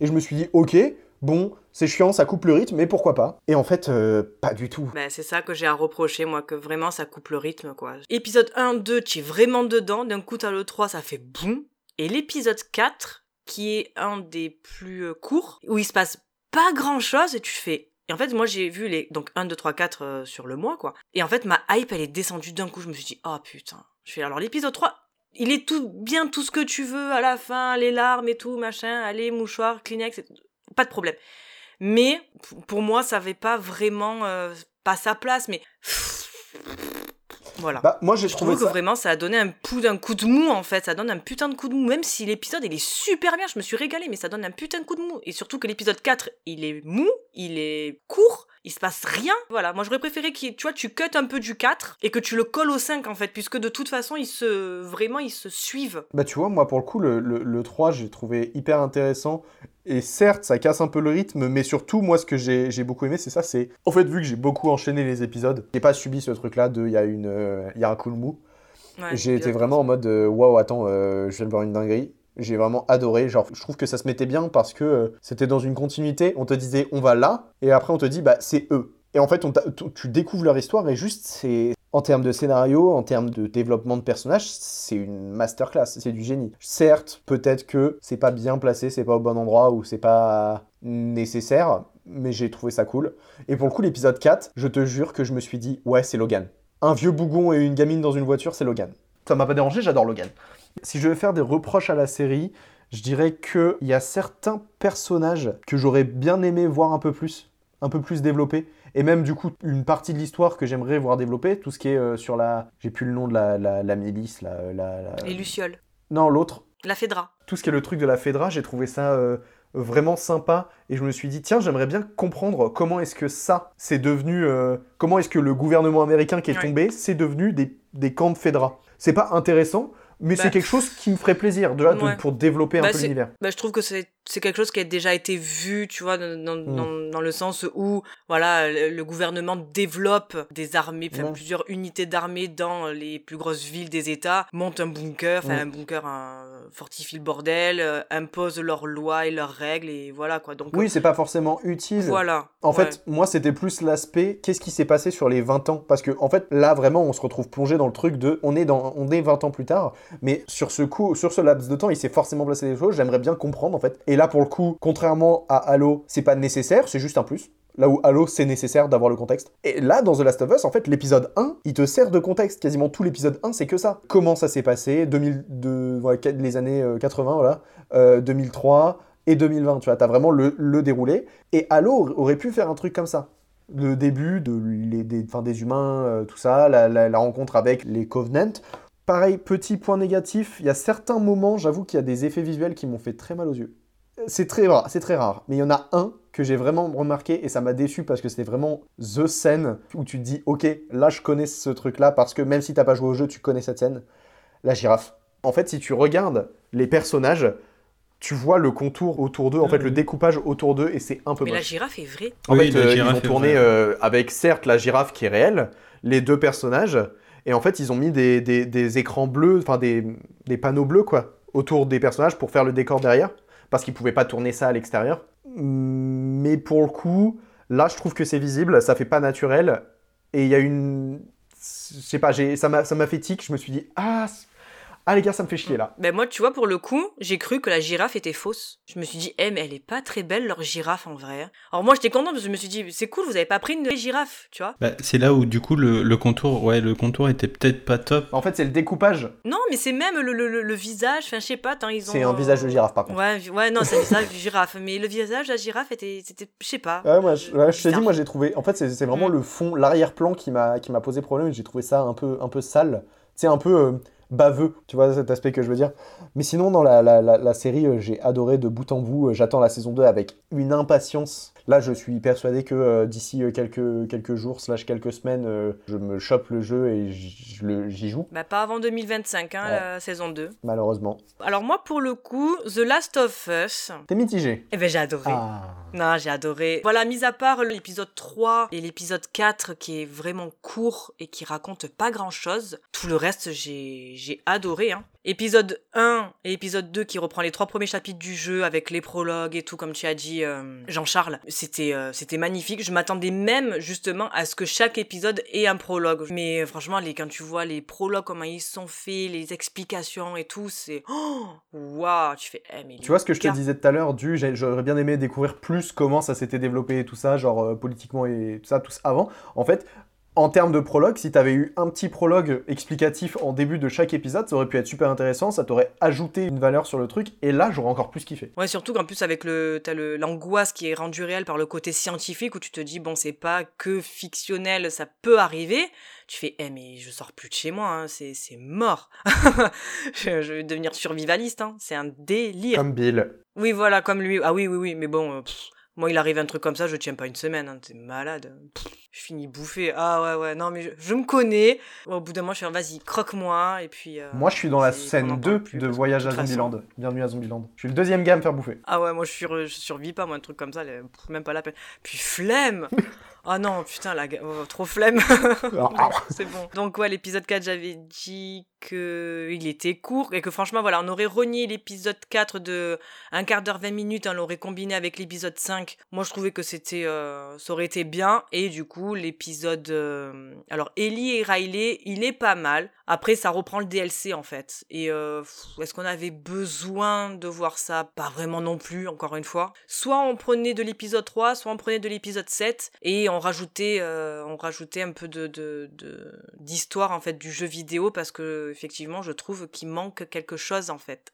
Et je me suis dit, ok, bon, c'est chiant, ça coupe le rythme, mais pourquoi pas? Et en fait, euh, pas du tout. Ben, c'est ça que j'ai à reprocher, moi, que vraiment ça coupe le rythme, quoi. Épisode 1, 2, tu es vraiment dedans, d'un coup t'as le 3, ça fait boum. Et l'épisode 4, qui est un des plus euh, courts, où il se passe pas grand chose, et tu fais. Et en fait, moi j'ai vu les. Donc 1, 2, 3, 4 euh, sur le mois, quoi. Et en fait, ma hype, elle est descendue d'un coup, je me suis dit, oh putain. Je fais alors l'épisode 3, il est tout bien tout ce que tu veux à la fin, les larmes et tout, machin, allez, mouchoir, Kleenex, pas de problème. Mais pour moi, ça avait pas vraiment euh, pas sa place, mais voilà. Bah, moi, j'ai je trouve que vraiment ça a donné un, pou- un coup de mou en fait, ça donne un putain de coup de mou, même si l'épisode il est super bien, je me suis régalée, mais ça donne un putain de coup de mou. Et surtout que l'épisode 4 il est mou, il est court, il se passe rien. Voilà, moi j'aurais préféré que tu vois, tu cut un peu du 4 et que tu le colles au 5 en fait, puisque de toute façon ils se vraiment ils se suivent. Bah tu vois, moi pour le coup, le, le, le 3, j'ai trouvé hyper intéressant. Et certes, ça casse un peu le rythme, mais surtout, moi, ce que j'ai beaucoup aimé, c'est ça, c'est... En fait, vu que j'ai beaucoup enchaîné les épisodes, j'ai pas subi ce truc-là de... Il y, a une, euh, il y a un coup de mou. Ouais, j'ai été vraiment en mode, euh, waouh, attends, euh, je viens de voir une dinguerie. J'ai vraiment adoré. Genre, je trouve que ça se mettait bien parce que euh, c'était dans une continuité. On te disait, on va là, et après, on te dit, bah, c'est eux. Et en fait, tu découvres leur histoire, et juste, c'est. En termes de scénario, en termes de développement de personnages, c'est une masterclass, c'est du génie. Certes, peut-être que c'est pas bien placé, c'est pas au bon endroit ou c'est pas nécessaire, mais j'ai trouvé ça cool. Et pour le coup, l'épisode 4, je te jure que je me suis dit, ouais, c'est Logan. Un vieux bougon et une gamine dans une voiture, c'est Logan. Ça m'a pas dérangé, j'adore Logan. Si je veux faire des reproches à la série, je dirais qu'il y a certains personnages que j'aurais bien aimé voir un peu plus, un peu plus développés. Et même du coup, une partie de l'histoire que j'aimerais voir développée, tout ce qui est euh, sur la... J'ai plus le nom de la, la, la milice, la... Les Lucioles, Non, l'autre. la Fedra. Tout ce qui est le truc de la Fedra, j'ai trouvé ça euh, vraiment sympa. Et je me suis dit, tiens, j'aimerais bien comprendre comment est-ce que ça, c'est devenu... euh, comment est-ce que le gouvernement américain qui est Ouais. tombé, c'est devenu des, des camps de Fedra. C'est pas intéressant, mais Bah, c'est quelque chose qui me ferait plaisir, de, de- ouais. pour développer un Bah, peu l'univers. Bah, je trouve que c'est c'est quelque chose qui a déjà été vu, tu vois, dans, dans, Mm. dans- dans le sens où, voilà, le, gouvernement développe des armées, enfin, plusieurs unités d'armées dans les plus grosses villes des États, monte un bunker, enfin, un bunker, un, fortifie le bordel, euh, impose leurs lois et leurs règles, et voilà, quoi. Donc, Oui, c'est pas forcément utile. voilà. En ouais. fait, moi, c'était plus l'aspect qu'est-ce qui s'est passé sur les 20 ans? Parce que, en fait, là, vraiment, on se retrouve plongé dans le truc de on est, dans, on est 20 ans plus tard, mais sur ce coup, sur ce laps de temps, il s'est forcément passé des choses. J'aimerais bien comprendre, en fait. Et là, pour le coup, contrairement à Halo, c'est pas nécessaire, c'est juste un plus. Là où Halo, c'est nécessaire d'avoir le contexte. Et là, dans The Last of Us, en fait, l'épisode 1, il te sert de contexte. Quasiment tout l'épisode 1, c'est que ça. Comment ça s'est passé, 2000, de, voilà, les années euh, 80, voilà, euh, 2003 et 2020, tu vois. T'as vraiment le, déroulé. Et Halo aurait pu faire un truc comme ça. Le début les, des, humains, euh, tout ça, la, la- rencontre avec les Covenant. Pareil, petit point négatif, il y a certains moments, j'avoue qu'il y a des effets visuels qui m'ont fait très mal aux yeux. C'est très rare, c'est très rare. Mais il y en a un que j'ai vraiment remarqué et ça m'a déçu parce que c'était vraiment the scène où tu te dis, ok, là je connais ce truc-là parce que même si t'as pas joué au jeu, tu connais cette scène. La girafe. En fait, si tu regardes les personnages, tu vois le contour autour d'eux, en fait, le découpage autour d'eux et c'est un peu Mais la girafe est vraie. En Oui, fait, euh, ils girafe ont est tourné vraie. euh, avec certes la girafe qui est réelle, les deux personnages, et en fait ils ont mis des, des- des écrans bleus, enfin des, des panneaux bleus quoi, autour des personnages pour faire le décor derrière, parce qu'ils pouvaient pas tourner ça à l'extérieur. Mais pour le coup, là je trouve que c'est visible, ça fait pas naturel, et il y a une... Je sais pas, ça m'a fait tic, je me suis dit, ah, ah les gars, ça me fait chier là. Ben moi, tu vois, pour le coup, j'ai cru que la girafe était fausse. Je me suis dit, eh, mais elle est pas très belle, leur girafe, en vrai. Alors moi, j'étais contente parce que je me suis dit, c'est cool, vous avez pas pris une girafe, tu vois. Bah, c'est là où du coup le, le contour, ouais, le contour était peut-être pas top. En fait, c'est le découpage, Non, mais c'est même le, le, le- le visage, enfin, je sais pas, tant ils ont... c'est un visage de girafe par contre. Ouais, ouais, non, c'est un visage de girafe, mais le visage de la girafe était, c'était, je sais pas. Ouais, moi, je, ouais, je te dis, moi j'ai trouvé. En fait, c'est c'est vraiment Mm. le fond, l'arrière-plan qui m'a qui m'a posé problème. J'ai trouvé ça un peu un peu sale. C'est un peu euh, baveux, tu vois cet aspect que je veux dire. Mais sinon, dans la, série, euh, j'ai adoré de bout en bout. Euh, J'attends la saison 2 avec une impatience. Là, je suis persuadé que euh, d'ici euh, quelques, quelques jours, slash quelques semaines, euh, je me chope le jeu et j'y joue, Bah, pas avant 2025, hein, Ouais. la saison 2. malheureusement. Alors moi, pour le coup, The Last of Us, T'es mitigé. eh ben j'ai adoré. Ah. Non, j'ai adoré. Voilà, mis à part l'épisode 3 et l'épisode 4 qui est vraiment court et qui raconte pas grand chose, tout le reste j'ai j'ai adoré. Hein. Épisode 1 et épisode 2 qui reprend les trois premiers chapitres du jeu avec les prologues et tout, comme tu as dit, euh, Jean-Charles, c'était euh, c'était magnifique. Je m'attendais même justement à ce que chaque épisode ait un prologue. Mais franchement, les, quand tu vois les prologues, comment ils sont faits, les explications et tout, c'est... Oh, Waouh, tu fais... eh, mais Tu vois ce que je te disais tout à l'heure, du j'aurais bien aimé découvrir plus comment ça s'était développé et tout ça, genre euh, politiquement et tout ça, tout ça avant. En fait, en termes de prologue, si t'avais eu un petit prologue explicatif en début de chaque épisode, ça aurait pu être super intéressant, ça t'aurait ajouté une valeur sur le truc, et là j'aurais encore plus kiffé. Ouais, surtout qu'en plus avec le t'as le l'angoisse qui est rendue réelle par le côté scientifique où tu te dis bon c'est pas que fictionnel, ça peut arriver. Tu fais eh mais je sors plus de chez moi, hein, c'est c'est mort. je, je vais devenir survivaliste, hein, c'est un délire. Comme Bill. Oui voilà comme lui. Ah oui oui oui mais bon. euh, pff, moi, il arrive un truc comme ça, je tiens pas une semaine, hein, t'es malade. Pff, je finis bouffé. Ah ouais, ouais, non, mais je, je me connais. Au bout d'un moment, je fais, vas-y, croque-moi, et puis... euh, Moi je suis dans la scène parle 2 plus, de Voyage à Zombieland. Bienvenue à Zombieland. Je suis le deuxième gars à me faire bouffer. Ah ouais, moi je, sur- je survis pas, moi, un truc comme ça, les- même pas la peine. Puis flemme Ah non, putain, la... oh, trop flemme Ah, C'est bon. Donc ouais, l'épisode 4, j'avais dit que il était court et que franchement, voilà, on aurait renié l'épisode 4 de un quart d'heure, 20 minutes, on l'aurait combiné avec l'épisode 5. Moi, je trouvais que c'était, euh, ça aurait été bien. Et du coup, l'épisode... euh, Alors, Ellie et Riley, il est pas mal. Après, ça reprend le DLC, en fait. Et euh, est-ce qu'on avait besoin de voir ça? Pas vraiment non plus, encore une fois. Soit on prenait de l'épisode 3, soit on prenait de l'épisode 7, et on rajoutait, on rajoutait un peu de, de, de- d'histoire, en fait, du jeu vidéo, parce que, effectivement, je trouve qu'il manque quelque chose, en fait.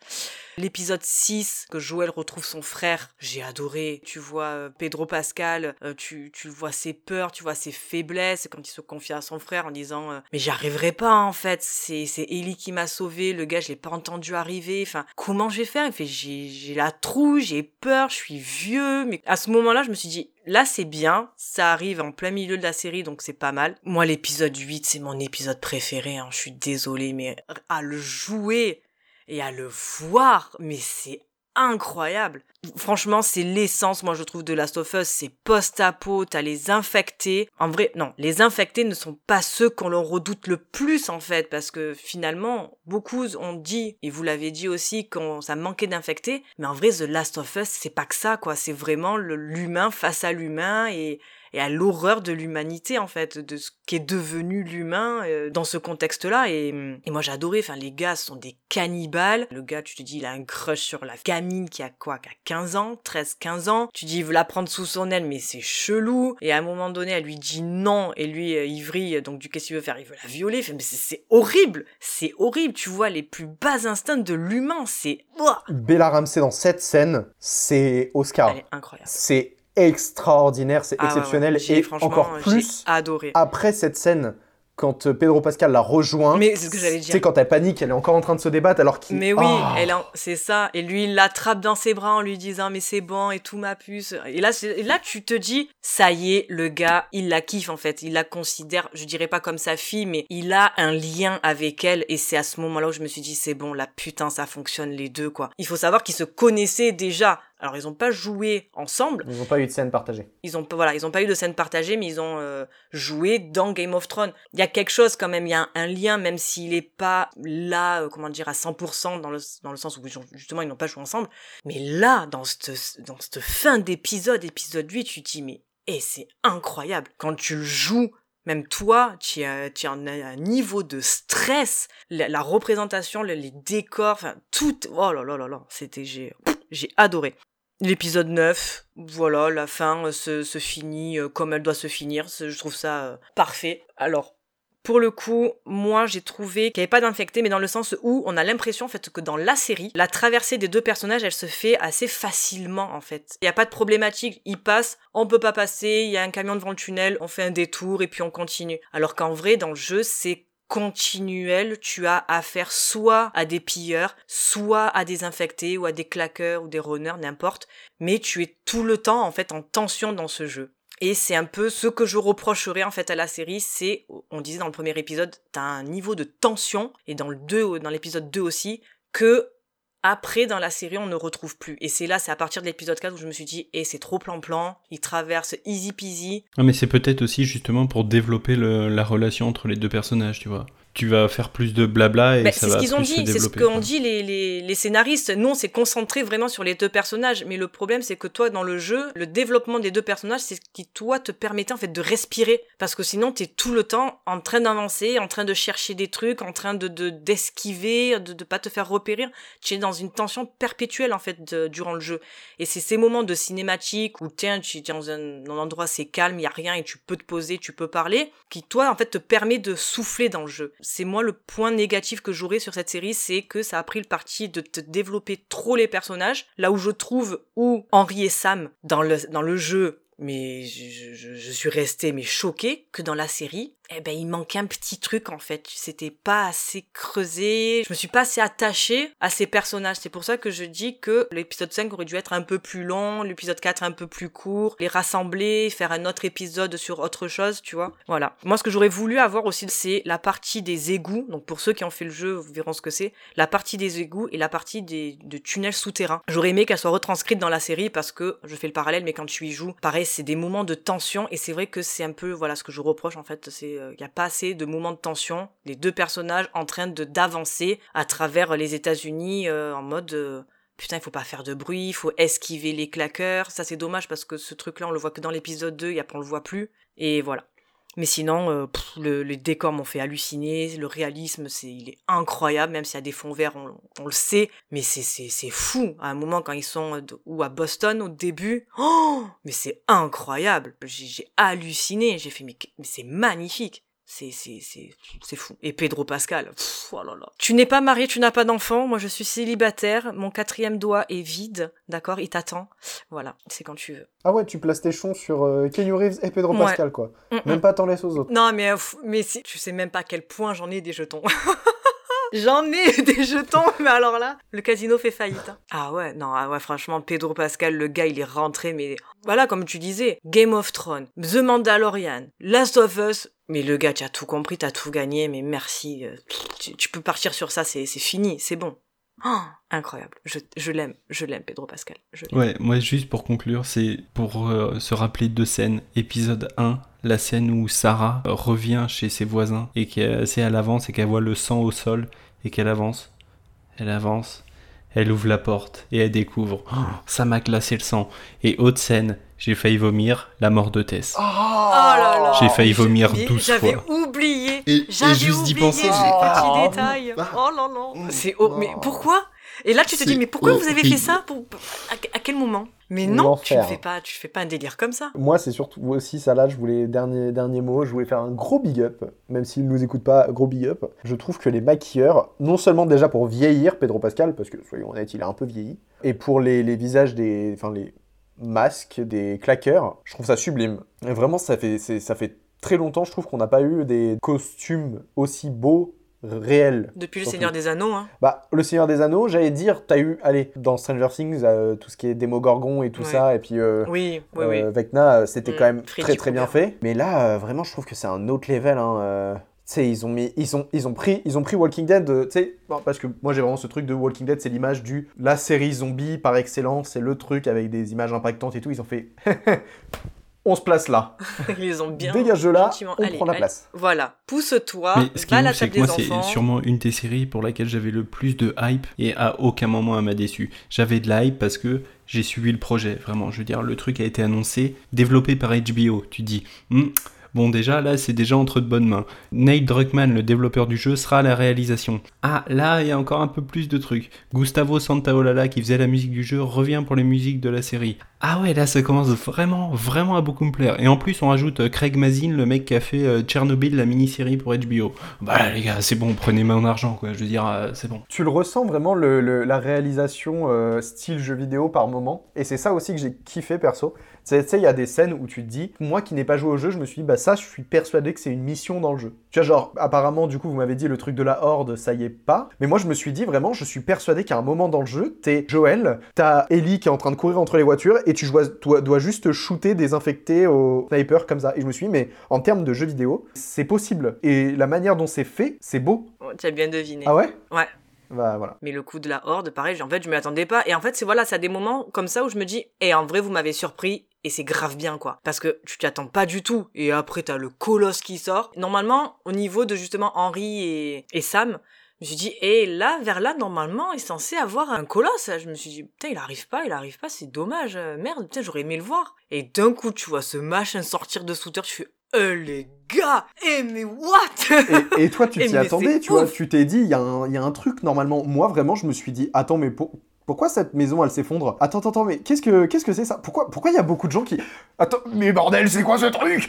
L'épisode 6, que Joël retrouve son frère, j'ai adoré. Tu vois euh, Pedro Pascal, euh, tu, tu vois ses peurs, tu vois ses faiblesses, quand il se confie à son frère en disant euh, Mais j'y arriverai pas en fait, c'est, c'est Ellie qui m'a sauvé, le gars je l'ai pas entendu arriver, enfin comment je vais faire Il fait j'ai, j'ai la trouille, j'ai peur, je suis vieux, mais à ce moment-là je me suis dit Là, c'est bien, ça arrive en plein milieu de la série, donc c'est pas mal. Moi, l'épisode 8, c'est mon épisode préféré, hein, je suis désolée, mais à le jouer et à le voir, mais c'est incroyable. Franchement, c'est l'essence, moi, je trouve, de Last of Us. C'est post-apo, t'as les infectés. En vrai, non, les infectés ne sont pas ceux qu'on leur redoute le plus, en fait, parce que finalement, beaucoup ont dit, et vous l'avez dit aussi, qu'on ça manquait d'infectés. Mais en vrai, The Last of Us, c'est pas que ça, quoi. C'est vraiment l'humain face à l'humain et, et à l'horreur de l'humanité en fait, de ce qu'est devenu l'humain euh, dans ce contexte-là. Et, et moi adoré, enfin les gars sont des cannibales. Le gars, tu te dis, il a un crush sur la gamine qui a quoi, qui a 15 ans, 13-15 ans. Tu dis, il veut la prendre sous son aile, mais c'est chelou. Et à un moment donné, elle lui dit non, et lui, euh, vrille, donc du qu'est-ce qu'il veut faire? Il veut la violer. Fait, mais c'est- horrible, c'est horrible. Tu vois les plus bas instincts de l'humain, c'est... Bella Ramsey dans cette scène, c'est Oscar. Elle est incroyable. C'est extraordinaire, c'est Ah ouais, ouais. exceptionnel. Et encore plus adoré. après cette scène, quand euh, Pedro Pascal la rejoint. Mais c'est ce que j'allais Tu sais, quand elle panique, elle est encore en train de se débattre alors qu'il. Mais oui, Ah. elle en- c'est ça. Et lui, il l'attrape dans ses bras en lui disant mais c'est bon et tout ma puce. Et là, et là, tu te dis ça y est, le gars, il la kiffe en fait. Il la considère, je dirais pas comme sa fille, mais il a un lien avec elle. Et c'est à ce moment-là où je me suis dit c'est bon, la putain, ça fonctionne les deux quoi. Il faut savoir qu'ils se connaissaient déjà. Alors ils ont pas joué ensemble, Ils n'ont pas eu de scène partagée. ils ont pas voilà ils ont pas eu de scène partagée mais ils ont euh, joué dans Game of Thrones il y a quelque chose quand même il y a un, un lien même s'il est pas là euh, comment dire à 100% dans le dans le sens où justement ils n'ont pas joué ensemble mais là dans cette dans cette fin d'épisode épisode 8 tu te dis mais eh, c'est incroyable quand tu le joues même toi, tu as, tu as un, un niveau de stress, la, la représentation, le- les décors, enfin tout. Oh là là là là, c'était j'ai j'ai adoré. L'épisode 9, voilà, la fin euh, se, se finit euh, comme elle doit se finir. Je trouve ça euh, parfait. Alors, pour le coup, moi j'ai trouvé qu'il n'y avait pas d'infecté, mais dans le sens où on a l'impression en fait que dans la série, la traversée des deux personnages, elle se fait assez facilement en fait. Il n'y a pas de problématique, ils passent, on peut pas passer, il y a un camion devant le tunnel, on fait un détour et puis on continue. Alors qu'en vrai, dans le jeu, c'est continuel, tu as affaire soit à des pilleurs, soit à des infectés ou à des claqueurs ou des runners, n'importe, mais tu es tout le temps en fait en tension dans ce jeu. Et c'est un peu ce que je reprocherais en fait à la série, c'est, on disait dans le premier épisode, t'as un niveau de tension, et dans le 2, dans l'épisode 2 aussi, que après dans la série on ne retrouve plus. Et c'est là, c'est à partir de l'épisode 4 où je me suis dit, eh c'est trop plan-plan, il traverse easy peasy. Ah, mais c'est peut-être aussi justement pour développer la relation entre les deux personnages, tu vois. Tu vas faire plus de blabla et Bah, ça c'est ce va qu'ils ont dit, c'est ce qu'ont dit les, les, les scénaristes. Nous, on s'est concentré vraiment sur les deux personnages, mais le problème, c'est que toi, dans le jeu, le développement des deux personnages, c'est ce qui, toi, te permettait en fait de respirer, parce que sinon, t'es tout le temps en train d'avancer, en train de chercher des trucs, en train de de- d'esquiver, de, de pas te faire repérer. Tu es dans une tension perpétuelle en fait de- durant le jeu. Et c'est ces moments de cinématique où tiens, tu es dans un, un endroit c'est calme, il y a rien et tu peux te poser, tu peux parler, qui toi en fait te permet de souffler dans le jeu. C'est moi le point négatif que j'aurais sur cette série, c'est que ça a pris le parti de te développer trop les personnages, là où je trouve où Henri et Sam dans le dans le jeu mais je, je, je suis restée mais choquée que dans la série, eh ben il manquait un petit truc en fait. C'était pas assez creusé. Je me suis pas assez attachée à ces personnages. C'est pour ça que je dis que l'épisode 5 aurait dû être un peu plus long, l'épisode 4 un peu plus court, les rassembler, faire un autre épisode sur autre chose, tu vois. Voilà. Moi ce que j'aurais voulu avoir aussi c'est la partie des égouts. Donc pour ceux qui ont fait le jeu, vous verront ce que c'est. La partie des égouts et la partie des de tunnels souterrains. J'aurais aimé qu'elle soit retranscrite dans la série parce que je fais le parallèle mais quand tu y joues, pareil, c'est des moments de tension et c'est vrai que c'est un peu voilà ce que je reproche en fait, c'est il y a pas assez de moments de tension, les deux personnages en train de d'avancer à travers les États-Unis euh, en mode euh, Putain, il faut pas faire de bruit, il faut esquiver les claqueurs. Ça, c'est dommage parce que ce truc-là, on le voit que dans l'épisode 2 et après, on le voit plus. Et voilà. Mais sinon, euh, le- les décors m'ont fait halluciner. Le réalisme, c'est, il est incroyable, même s'il y a des fonds verts, on, le sait. Mais c'est, c'est, c'est fou. À un moment, quand ils sont euh, de- ou à Boston au début, oh, mais c'est incroyable. J'ai, halluciné. J'ai fait, mais c'est magnifique. C'est, c'est, c'est, c'est fou. Et Pedro Pascal, pff, oh là là. Tu n'es pas marié, tu n'as pas d'enfant. Moi, je suis célibataire. Mon quatrième doigt est vide. D'accord? Il t'attend. Voilà. C'est quand tu veux. Ah ouais, tu places tes chons sur euh, Kenny Reeves et Pedro Ouais. Pascal, quoi. Mm, mm. Même pas t'en laisses aux autres. Non, mais, euh, mais si, tu sais même pas à quel point j'en ai des jetons. J'en ai des jetons, mais alors là, le casino fait faillite. hein. Ah ouais, non, ah ouais, franchement, Pedro Pascal, le gars, il est rentré, mais voilà, comme tu disais, Game of Thrones, The Mandalorian, Last of Us. Mais le gars, tu as tout compris, t'as tout gagné, mais merci. euh, Tu, peux partir sur ça, c'est fini, c'est bon. Oh, incroyable. Je, l'aime, je l'aime, Pedro Pascal. Ouais, moi juste pour conclure, c'est pour euh, se rappeler deux scènes. Épisode 1, la scène où Sarah euh, revient chez ses voisins et qu'elle à l'avance et qu'elle voit le sang au sol et qu'elle avance. Elle avance, elle ouvre la porte et elle découvre. Oh, ça m'a glacé le sang. Et autre scène, j'ai failli vomir la mort de Tess. Oh là là. J'ai failli vomir Mais 12 J'avais fois. oublié. Et- et J'avais juste d'y penser, j'ai- petit détail. ah. Oh là là. Mm. C'est oh, mais Oh. pourquoi? Et là tu te dis mais pourquoi vous avez fait ça pour à, à quel moment? Mais non, tu ne fais pas tu fais pas un délire comme ça. Moi, c'est surtout aussi ça là, je voulais, dernier, dernier mot, je voulais faire un gros big up, même s'il nous écoute pas, gros big up. Je trouve que les maquilleurs, non seulement déjà pour vieillir Pedro Pascal, parce que soyons honnêtes, il a un peu vieilli, et pour les, les visages des. Enfin, les masques des claqueurs, je trouve ça sublime. Et vraiment, ça fait, ça fait très longtemps, je trouve qu'on n'a pas eu des costumes aussi beaux, réels. Depuis le. Seigneur des Anneaux hein. Bah, le Seigneur des Anneaux, j'allais dire, t'as eu, allez, dans Stranger Things, euh, tout ce qui est Démogorgon et tout Ouais. ça, et puis. euh, Oui, oui euh, oui. Vecna, euh, c'était Mm, quand même très très bien fait. Mais là, vraiment, je trouve que c'est un autre level. Hein, sais, ils ont mis, ils ont, ils ont pris, ils ont pris Walking Dead. euh, Tu sais, bon, parce que moi j'ai vraiment ce truc de Walking Dead, c'est l'image du la série zombie par excellence, c'est le truc avec des images impactantes et tout. Ils ont fait, on se place là, Ils ont bien dégage de là, on Allez, prend la allez. place. Voilà, pousse-toi, Mais ce qui va est à la table que moi, des c'est sûrement une des séries pour laquelle j'avais le plus de hype et à aucun moment elle m'a déçu. J'avais de la hype parce que j'ai suivi le projet, vraiment. Je veux dire, le truc a été annoncé, développé par HBO. Tu dis, Hmm, bon, déjà, là, c'est déjà entre de bonnes mains. Nate Druckmann, le développeur du jeu, sera la réalisation. Ah, là, il y a encore un peu plus de trucs. Gustavo Santaolalla, qui faisait la musique du jeu, revient pour les musiques de la série. Ah ouais, là, ça commence vraiment, vraiment à beaucoup me plaire. Et en plus, on rajoute euh, Craig Mazin, le mec qui a fait euh, Tchernobyl, la mini-série pour HBO. Bah, les gars, c'est bon, prenez mon argent, quoi. Je veux dire, euh, c'est bon. Tu le ressens vraiment le, la réalisation style jeu vidéo par moment? Et c'est ça aussi que j'ai kiffé perso. Tu sais, il y a des scènes où tu te dis, moi qui n'ai pas joué au jeu, je me suis dit, bah ça, je suis persuadé que c'est une mission dans le jeu. Tu vois, genre, apparemment, du coup, vous m'avez dit le truc de la horde, ça y est pas. Mais moi, je me suis dit vraiment, je suis persuadé qu'à un moment dans le jeu, t'es Joël, t'as Ellie qui est en train de courir entre les voitures et tu dois, dois, dois juste shooter des infectés au sniper comme ça. Et je me suis dit, mais en termes de jeu vidéo, c'est possible. Et la manière dont c'est fait, c'est beau. Oh, tu as bien deviné. Ah ouais? Ouais. Bah. Mais le coup de la horde, pareil, en fait, je m'y attendais pas. Et en fait, c'est voilà, a des moments comme ça où je me dis, et en vrai, vous m'avez surpris. Et c'est grave bien, quoi. Parce que tu t'y attends pas du tout. Et après, t'as le colosse qui sort. Normalement, au niveau de justement Henri et, et Sam, je me suis dit, et là, vers là, normalement, il est censé avoir un colosse. Je me suis dit, putain, il arrive pas, il arrive pas, c'est dommage. Merde, putain, j'aurais aimé le voir. Et d'un coup, tu vois ce machin sortir de sous terre, tu fais, euh, les gars, eh, mais what? Et, et toi, tu Eh, t'y attendais, tu vois, tu t'es dit, il y, a un- il y a un truc, normalement. Moi, vraiment, je me suis dit, attends, mais pour- pourquoi cette maison, elle s'effondre? Attends, attends, attends, mais qu'est-ce que qu'est-ce que c'est ça? Pourquoi pourquoi il y a beaucoup de gens qui... Attends, mais bordel, c'est quoi ce truc?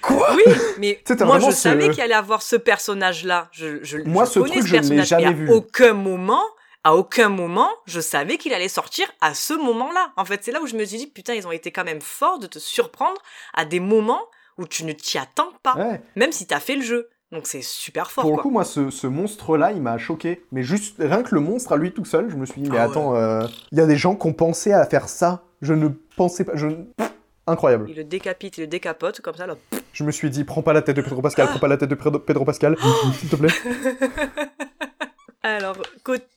Quoi? Oui, mais moi je ce- savais qu'il allait avoir ce personnage-là. Je, je, Moi, je ce truc, je ne l'ai personnage, jamais mais à vu. aucun moment, à aucun moment, je savais qu'il allait sortir à ce moment-là. En fait, c'est là où je me suis dit, putain, ils ont été quand même forts de te surprendre à des moments où tu ne t'y attends pas, Ouais. même si t'as fait le jeu. Donc c'est super fort, Pour le coup, moi, ce, ce monstre-là, il m'a choqué. Mais juste, rien que le monstre à lui tout seul, je me suis dit, mais Ah attends, euh, il y a des gens qui ont pensé à faire ça. Je ne pensais pas... Je... Incroyable. Il le décapite, il le décapote, comme ça, là. Je me suis dit, prends pas la tête de Pedro Pascal, prends pas la tête de Pedro Pedro Pascal, s'il te plaît.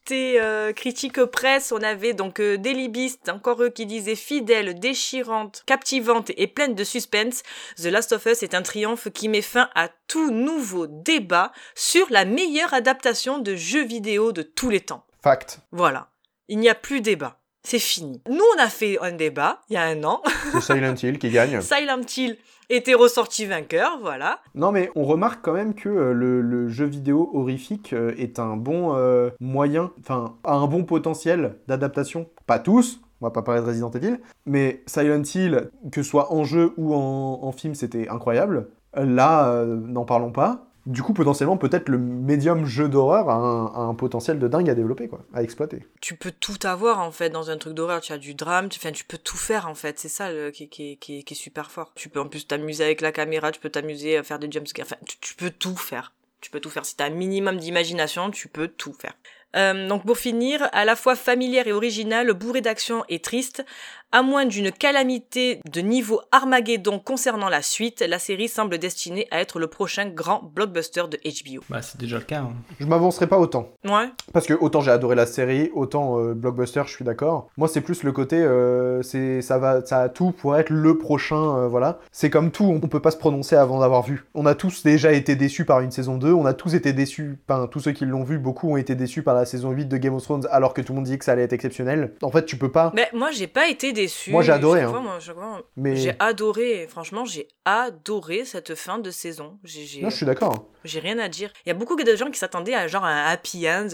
Côté euh, critique presse, on avait donc euh, Daily Beast, encore eux qui disaient fidèle, déchirante, captivante et pleine de suspense. The Last of Us est un triomphe qui met fin à tout nouveau débat sur la meilleure adaptation de jeux vidéo de tous les temps. Fact. Voilà. Il n'y a plus débat. C'est fini. Nous, on a fait un débat il y a un an. C'est Silent Hill qui gagne. Silent Hill était ressorti vainqueur, voilà. Non, mais on remarque quand même que euh, le, jeu vidéo horrifique euh, est un bon euh, moyen, enfin, a un bon potentiel d'adaptation. Pas tous, on va pas parler de Resident Evil, mais Silent Hill, que ce soit en jeu ou en, film, c'était incroyable. Là, n'en parlons pas. Du coup, potentiellement, peut-être le médium jeu d'horreur a un, potentiel de dingue à développer, quoi, à exploiter. tu peux tout avoir en fait dans un truc d'horreur. Tu as du drame, tu, tu peux tout faire en fait. C'est ça qui, qui, qui, est super fort. Tu peux en plus t'amuser avec la caméra, tu peux t'amuser à faire des jumpscares. Enfin, tu, peux tout faire. Tu peux tout faire. Si t'as un minimum d'imagination, tu peux tout faire. Euh, donc pour finir, à la fois familière et originale, bourré d'action et triste, à moins d'une calamité de niveau Armageddon concernant la suite, la série semble destinée à être le prochain grand blockbuster de HBO. Bah, c'est déjà le cas. hein. Je m'avancerai pas autant. Ouais. Parce que autant j'ai adoré la série, autant euh, blockbuster, je suis d'accord. Moi, c'est plus le côté, euh, c'est ça va, ça a tout pour être le prochain, euh, voilà. C'est comme tout, on peut pas se prononcer avant d'avoir vu. On a tous déjà été déçus par une saison 2, on a tous été déçus, enfin tous ceux qui l'ont vu, beaucoup ont été déçus par la saison 8 de Game of Thrones, alors que tout le monde dit que ça allait être exceptionnel. En fait, tu peux pas. Mais moi, j'ai pas été Moi, j'ai adoré, hein. fois, moi, chaque fois, Mais J'ai adoré, franchement, j'ai adoré cette fin de saison. J'ai, non, je suis d'accord. j'ai rien à dire. Il y a beaucoup de gens qui s'attendaient à genre un happy end.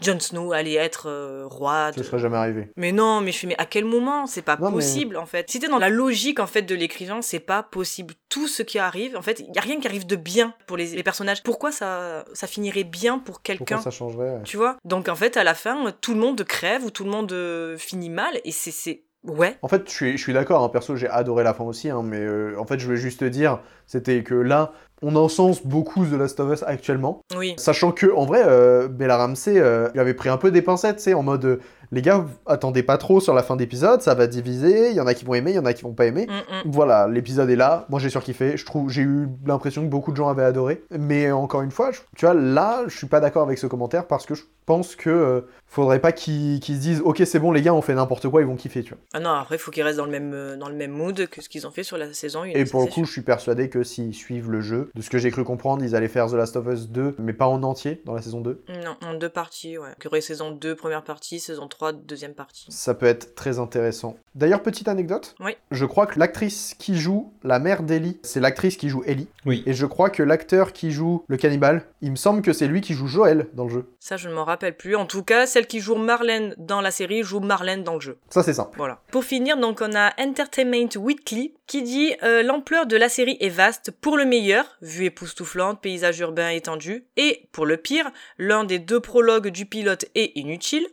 Jon Snow allait être euh, roi. Ce de- serait jamais arrivé. Mais non, mais je fais, mais à quel moment? C'est pas Non, mais- possible, en fait. Si t'es dans la logique, en fait, de l'écrivain, c'est pas possible. Tout ce qui arrive, en fait, il y a rien qui arrive de bien pour les, les personnages. Pourquoi ça, ça finirait bien pour quelqu'un? ça changerait ouais. Tu vois? Donc, en fait, à la fin, tout le monde crève ou tout le monde euh, finit mal. Et c'est, c'est... Ouais. En fait, je suis, je suis d'accord, hein, perso, j'ai adoré la fin aussi, hein, mais euh, en fait, je voulais juste te dire, c'était que là, on encense beaucoup The Last of Us actuellement, Oui. sachant que, en vrai, euh, Bella Ramsey, euh, il avait pris un peu des pincettes, tu sais, en mode, euh, les gars, attendez pas trop sur la fin d'épisode, ça va diviser, il y en a qui vont aimer, il y en a qui vont pas aimer. Mm, mm. Voilà, l'épisode est là, moi j'ai surkiffé, je trouve, j'ai eu l'impression que beaucoup de gens avaient adoré, mais encore une fois, je- tu vois, là, je suis pas d'accord avec ce commentaire parce que je pense que euh, faudrait pas qu'ils se disent, ok, c'est bon, les gars, on fait n'importe quoi, ils vont kiffer, tu vois. Ah non, après, il faut qu'ils restent dans le même, euh, dans le même mood que ce qu'ils ont fait sur la saison 1. Et pour le coup, je suis persuadé que s'ils suivent le jeu, de ce que j'ai cru comprendre, ils allaient faire The Last of Us 2, mais pas en entier dans la saison 2. Non, en deux parties, ouais. Il y aurait saison 2, première partie, saison 3, deuxième partie. Ça peut être très intéressant. D'ailleurs, petite anecdote. Oui. Je crois que l'actrice qui joue la mère d'Ellie, c'est l'actrice qui joue Ellie. Oui. Et je crois que l'acteur qui joue le cannibale, il me semble que c'est lui qui joue Joël dans le jeu. Ça, je ne m'en rappelle plus. En tout cas, celle qui joue Marlène dans la série joue Marlène dans le jeu. Ça, c'est simple. Voilà. Pour finir, donc, on a Entertainment Weekly qui dit euh, l'ampleur de la série est vaste pour le meilleur, vue époustouflante, paysage urbain étendu, et pour le pire, l'un des deux prologues du pilote est inutile.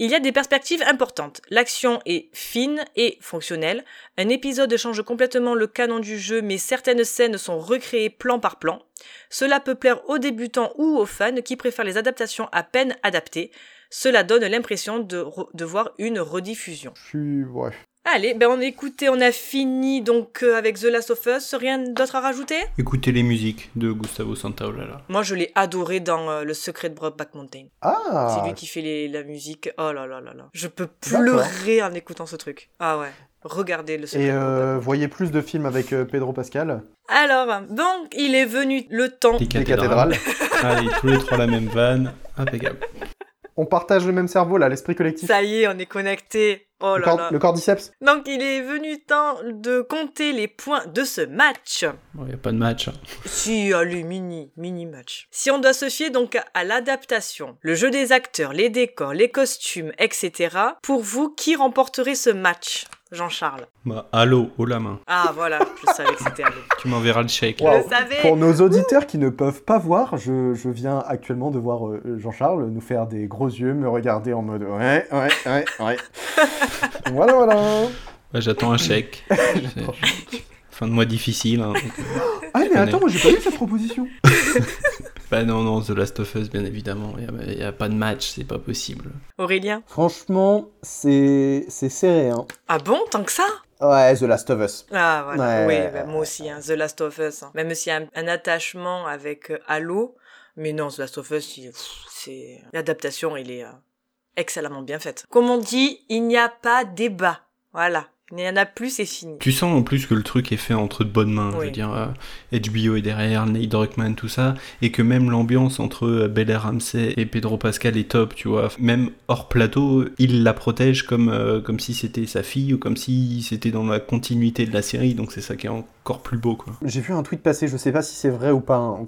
Il y a des perspectives importantes. L'action est fine et fonctionnelle. Un épisode change complètement le canon du jeu, mais certaines scènes sont recréées plan par plan. Cela peut plaire aux débutants ou aux fans qui préfèrent les adaptations à peine adaptées. Cela donne l'impression de, voir une rediffusion. Allez, ben on a écouté, on a fini donc euh, avec The Last of Us. Rien d'autre à rajouter? Écoutez les musiques de Gustavo Santaolalla. Moi, je l'ai adoré dans euh, Le Secret de Brokeback Mountain. Ah C'est lui qui fait les- la musique. Oh là là là là. Je peux pleurer en écoutant ce truc. Ah ouais. Regardez Le Secret Et euh, voyez plus de films avec euh, Pedro Pascal? Alors, donc, il est venu le temps. Les cathédrales. cathédrales. Allez, tous les trois la même vanne. Impeccable. On partage le même cerveau là, l'esprit collectif. Ça y est, on est connecté. Oh le, là cor- là. le cordyceps. Donc, il est venu temps de compter les points de ce match. Il n'y a pas de match. Si, allez, mini, mini match. Si on doit se fier donc à l'adaptation, le jeu des acteurs, les décors, les costumes, etc., pour vous, qui remporterait ce match? Jean-Charles. Bah, allô, haut la main. Ah, voilà, je savais que c'était allé. Tu m'enverras le chèque. Pour nos auditeurs qui ne peuvent pas voir, je, je viens actuellement de voir euh, Jean-Charles nous faire des gros yeux, me regarder en mode ouais, ouais, ouais, ouais. voilà, voilà. Bah, J'attends un chèque. Fin de mois difficile. hein, donc, Ah, mais connais. attends, moi j'ai pas vu cette proposition. Bah non, non, The Last of Us, bien évidemment. Il n'y a, pas de match, c'est pas possible. Aurélien Franchement, c'est c'est serré, hein. Ah bon, tant que ça? Ouais, The Last of Us. Ah voilà, Ouais. oui, bah, moi aussi, hein, The Last of Us. hein. Même s'il y a un, un attachement avec euh, Halo, mais non, The Last of Us, c'est l'adaptation, elle est euh, excellemment bien faite. Comme on dit, il n'y a pas débat. Voilà, il n'y en a plus, c'est fini. Tu sens en plus que le truc est fait entre de bonnes mains. Je veux dire, euh, HBO est derrière, Nate Druckmann, tout ça. Et que même l'ambiance entre euh, Bella Ramsey et Pedro Pascal est top, tu vois. Même hors plateau, il la protège comme, euh, comme si c'était sa fille ou comme si c'était dans la continuité de la série. Donc c'est ça qui est encore plus beau, quoi. J'ai vu un tweet passer, je sais pas si c'est vrai ou pas. hein.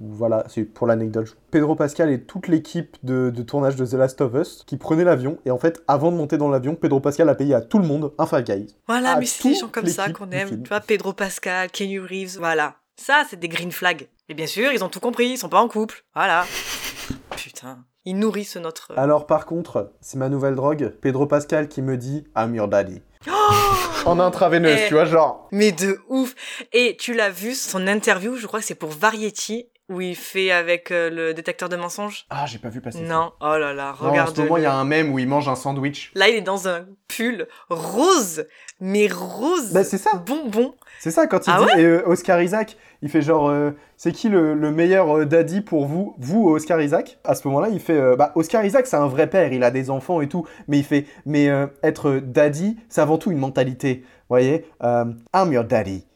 Voilà, c'est pour l'anecdote. Pedro Pascal et toute l'équipe de, de tournage de The Last of Us qui prenaient l'avion. Et en fait, avant de monter dans l'avion, Pedro Pascal a payé à tout le monde un Five Guys. Voilà, mais c'est des gens comme ça qu'on aime. Tu vois, Pedro Pascal, Kenny Reeves, voilà. Ça, c'est des green flags. Et bien sûr, ils ont tout compris, ils sont pas en couple. Voilà. Putain. Ils nourrissent notre... Alors par contre, c'est ma nouvelle drogue, Pedro Pascal qui me dit I'm your daddy. en intraveineuse, Eh. tu vois, genre. Mais de ouf. Et tu l'as vu, son interview, je crois que c'est pour Variety, où il fait avec euh, le détecteur de mensonges. Ah, j'ai pas vu passer ça. Non, oh là là, Non, en regarde. ce moment, il y a un mème où il mange un sandwich. Là, il est dans un pull rose, mais rose. Bah, c'est ça. Bonbon. C'est ça, quand il Ah dit et, euh, Oscar Isaac, il fait genre, euh, c'est qui le, le meilleur daddy pour vous? Vous, Oscar Isaac? À ce moment-là, il fait, bah, Oscar Isaac, c'est un vrai père, il a des enfants et tout, mais il fait, mais être daddy, c'est avant tout une mentalité. Vous voyez I'm your daddy.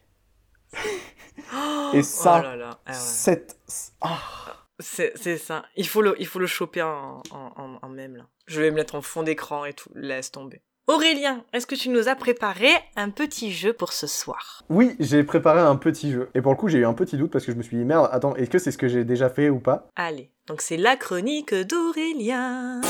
Et ça, Oh là là. Ah ouais. cette... Ah. C'est c'est ça. Il faut le, il faut le choper en, en, en, en même là. Je vais me mettre en fond d'écran et tout. Laisse tomber. Aurélien, est-ce que tu nous as préparé un petit jeu pour ce soir? Oui, j'ai préparé un petit jeu. Et pour le coup, j'ai eu un petit doute parce que je me suis dit, merde, attends, est-ce que c'est ce que j'ai déjà fait ou pas? Allez, donc c'est la chronique d'Aurélien.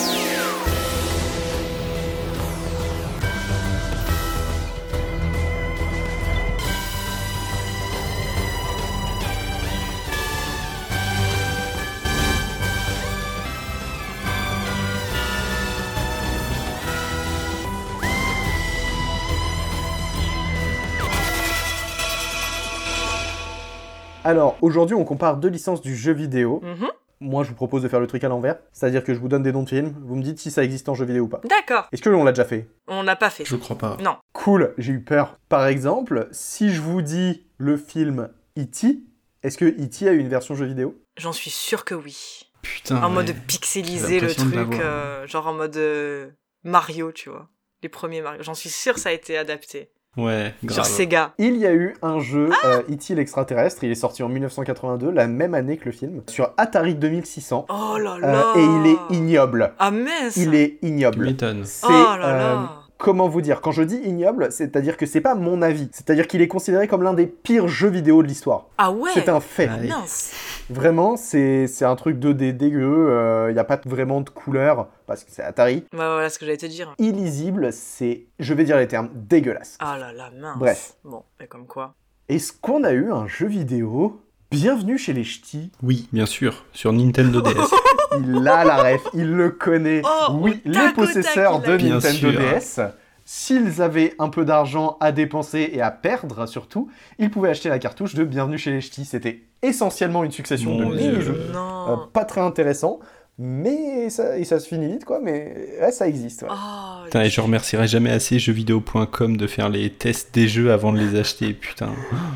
Alors, aujourd'hui, on compare deux licences du jeu vidéo. Mhm. Moi, je vous propose de faire le truc à l'envers. C'est-à-dire que je vous donne des noms de films, vous me dites si ça existe en jeu vidéo ou pas. D'accord. Est-ce que l'on l'a déjà fait? On n'a pas fait. Je crois pas. Non. Cool, j'ai eu peur. Par exemple, si je vous dis le film E.T., est-ce que E.T. a eu une version jeu vidéo? J'en suis sûre que oui. Putain. en mode pixelisé le truc, euh, genre en mode euh, Mario, tu vois. Les premiers Mario. J'en suis sûre ça a été adapté. Ouais, Sur grave. Sega. Il y a eu un jeu, euh, E.T. l'extraterrestre, il est sorti en 1982, la même année que le film, sur Atari 2600. Oh là euh, là et il est ignoble. Ah mince Il est Tu ignoble. m'étonnes. C'est Oh là euh, là comment vous dire Quand je dis ignoble, c'est-à-dire que c'est pas mon avis. C'est-à-dire qu'il est considéré comme l'un des pires jeux vidéo de l'histoire. Ah ouais? C'est un fait. Mince Vraiment, c'est un truc 2D dégueu. Il n'y a pas vraiment de couleur parce que c'est Atari. Bah voilà ce que j'allais te dire. Illisible, c'est, je vais dire les termes, dégueulasse. Ah là là, mince. Bref. Bon, et comme quoi. Est-ce qu'on a eu un jeu vidéo Bienvenue chez les ch'tis. Oui, bien sûr, sur Nintendo DS. Il a la ref, il le connaît. Oh, oui, les possesseurs de. Nintendo sûr. DS, s'ils avaient un peu d'argent à dépenser et à perdre surtout, ils pouvaient acheter la cartouche de Bienvenue chez les ch'tis. C'était essentiellement une succession Mon de mini-jeux. Euh, pas très intéressant, Mais ça, et ça se finit vite, quoi, mais ouais, ça existe. ouais. Oh, Putain, et je remercierai jamais assez jeuxvideo.com de faire les tests des jeux avant de les acheter, putain.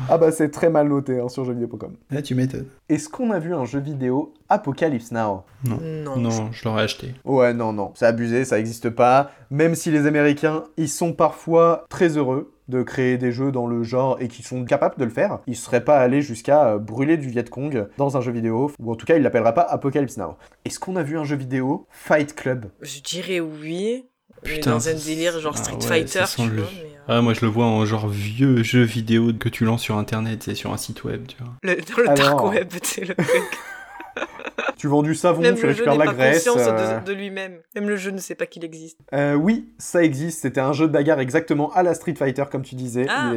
Ah bah c'est très mal noté hein, sur jeuxvideo.com. Là, tu m'étonnes. Est-ce qu'on a vu un jeu vidéo Apocalypse Now? Non. Non, je l'aurais acheté. Ouais, non, non, c'est abusé, ça existe pas. Même si les Américains, ils sont parfois très heureux de créer des jeux dans le genre et qui sont capables de le faire, ils seraient pas allés jusqu'à euh, brûler du Viet Cong dans un jeu vidéo, ou en tout cas, ils l'appelleraient pas Apocalypse Now. Est-ce qu'on a vu un jeu vidéo Fight Club? Je dirais oui. mais Putain, dans un délire genre ah Street ouais, Fighter, ça sent tu le- vois. mais, euh, Ah, moi, je le vois en genre vieux jeu vidéo que tu lances sur internet, c'est sur un site web, tu vois. le, dans le Alors. dark web, tu sais, le truc. Tu vends du savon, Même tu récupères la pas graisse. conscience euh, de, de lui-même. Même le jeu ne sait pas qu'il existe. Euh, oui, ça existe. C'était un jeu de bagarre exactement à la Street Fighter, comme tu disais. Ah,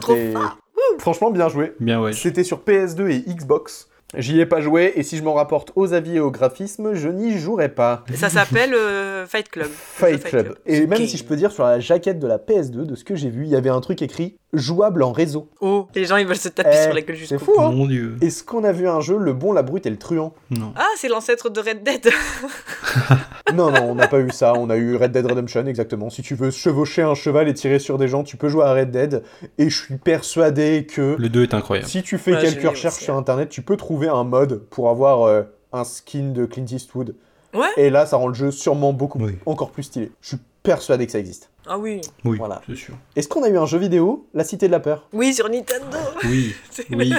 trop fort. Franchement, bien joué. Bien, ouais. C'était sur PS2 et Xbox. J'y ai pas joué, et si je m'en rapporte aux avis et au graphisme, je n'y jouerai pas. Ça s'appelle euh, Fight Club. Fight Club. Et même si je peux dire, sur la jaquette de la PS2, de ce que j'ai vu, il y avait un truc écrit jouable en réseau. Oh, les gens ils veulent se taper Eh, sur la gueule jusqu'au C'est fou, bout. hein Mon dieu. Est-ce qu'on a vu un jeu, le bon, la brute et le truand? Non. Ah, c'est l'ancêtre de Red Dead. Non, non, on n'a pas eu ça. On a eu Red Dead Redemption, exactement. Si tu veux chevaucher un cheval et tirer sur des gens, tu peux jouer à Red Dead. Et je suis persuadé que Le 2 est incroyable. si tu fais Ouais, quelques recherches aussi, sur internet, tu peux trouver un mode pour avoir euh, un skin de Clint Eastwood. Ouais. Et là, ça rend le jeu sûrement beaucoup, Oui. encore plus stylé. Je suis persuadé que ça existe. Ah oui. Oui, Voilà. c'est sûr. Est-ce qu'on a eu un jeu vidéo, La Cité de la Peur? Oui, sur Nintendo. Oui, C'est- oui,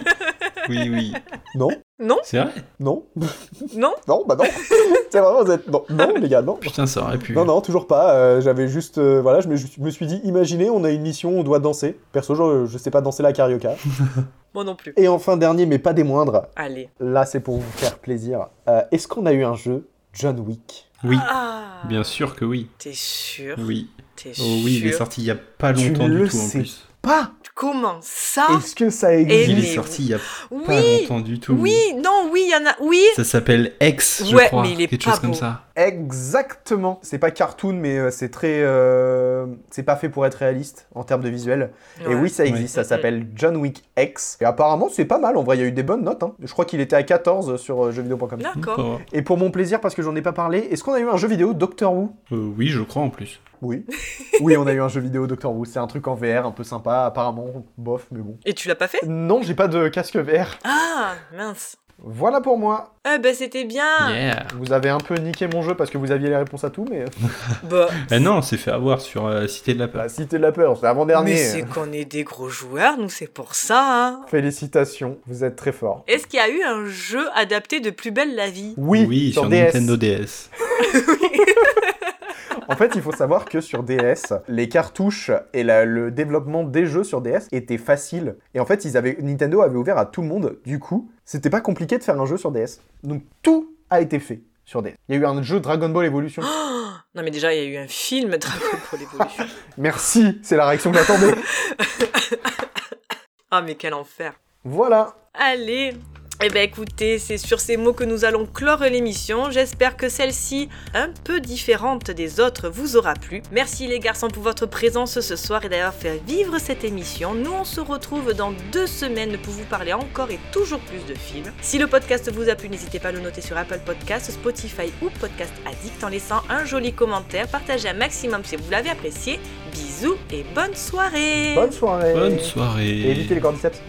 oui, oui. Non Non C'est vrai? Non Non Non Bah non C'est vraiment, vous êtes... Non, non les gars, non Putain, ça aurait pu. Non, non, toujours pas. Euh, J'avais juste. euh, voilà, je me, je me suis dit, imaginez, on a une mission, on doit danser. Perso, je, je sais pas danser la carioca. Moi non plus. Et enfin, dernier, mais pas des moindres, Allez. là, c'est pour vous faire plaisir. Euh, Est-ce qu'on a eu un jeu John Wick? Oui, Ah. bien sûr que oui. T'es sûr? Oui. T'es Oh oui, il est sorti il y a pas Tu longtemps le du tout en sais. plus. Pas Comment ça Est-ce que ça Et existe Il est sorti il y a pas Oui. longtemps du tout. Oui, non, oui, il y en a. Oui. Ça s'appelle X, je Ouais, crois. mais il est quelque pas chose comme ça. Exactement. C'est pas cartoon, mais euh, c'est très. euh, C'est pas fait pour être réaliste en termes de visuel. Et oui, ça existe. Ça s'appelle John Wick X. Et apparemment, c'est pas mal. En vrai, il y a eu des bonnes notes. hein. Je crois qu'il était à 14 sur euh, jeuxvideo.com. D'accord. Et pour mon plaisir, parce que j'en ai pas parlé, est-ce qu'on a eu un jeu vidéo Doctor Who? Euh, oui, je crois en plus. Oui. oui, on a eu un jeu vidéo Doctor Who. C'est un truc en VR, un peu sympa. Apparemment, bof, mais bon. Et tu l'as pas fait? Non, j'ai pas de casque VR. Ah, mince. Voilà pour moi. Eh ben c'était bien. Yeah. Vous avez un peu niqué mon jeu parce que vous aviez les réponses à tout, mais Bah. Eh non, on s'est fait avoir sur euh, Cité de la Peur. la cité de la peur, c'est avant-dernier. Mais c'est qu'on est des gros joueurs, nous c'est pour ça. Hein. Félicitations, vous êtes très forts. Est-ce qu'il y a eu un jeu adapté de Plus belle la vie? Oui, sur, DS. Nintendo DS. En fait, il faut savoir que sur DS, les cartouches et la- le développement des jeux sur DS étaient faciles. Et en fait, ils avaient, Nintendo avait ouvert à tout le monde. Du coup, c'était pas compliqué de faire un jeu sur DS. Donc tout a été fait sur DS. Il y a eu un jeu Dragon Ball Evolution. Non mais déjà il y a eu un film Dragon Ball Evolution. Merci, c'est la réaction que j'attendais. Ah mais quel enfer. voilà. Allez eh ben écoutez, c'est sur ces mots que nous allons clore l'émission. J'espère que celle-ci, un peu différente des autres, vous aura plu. Merci les garçons pour votre présence ce soir et d'avoir fait vivre cette émission. Nous on se retrouve dans deux semaines pour vous parler encore et toujours plus de films. Si le podcast vous a plu, n'hésitez pas à le noter sur Apple Podcasts, Spotify ou Podcast Addict en laissant un joli commentaire. Partagez un maximum si vous l'avez apprécié. Bisous et bonne soirée Bonne soirée. Bonne Et soirée. évitez les cordyceps.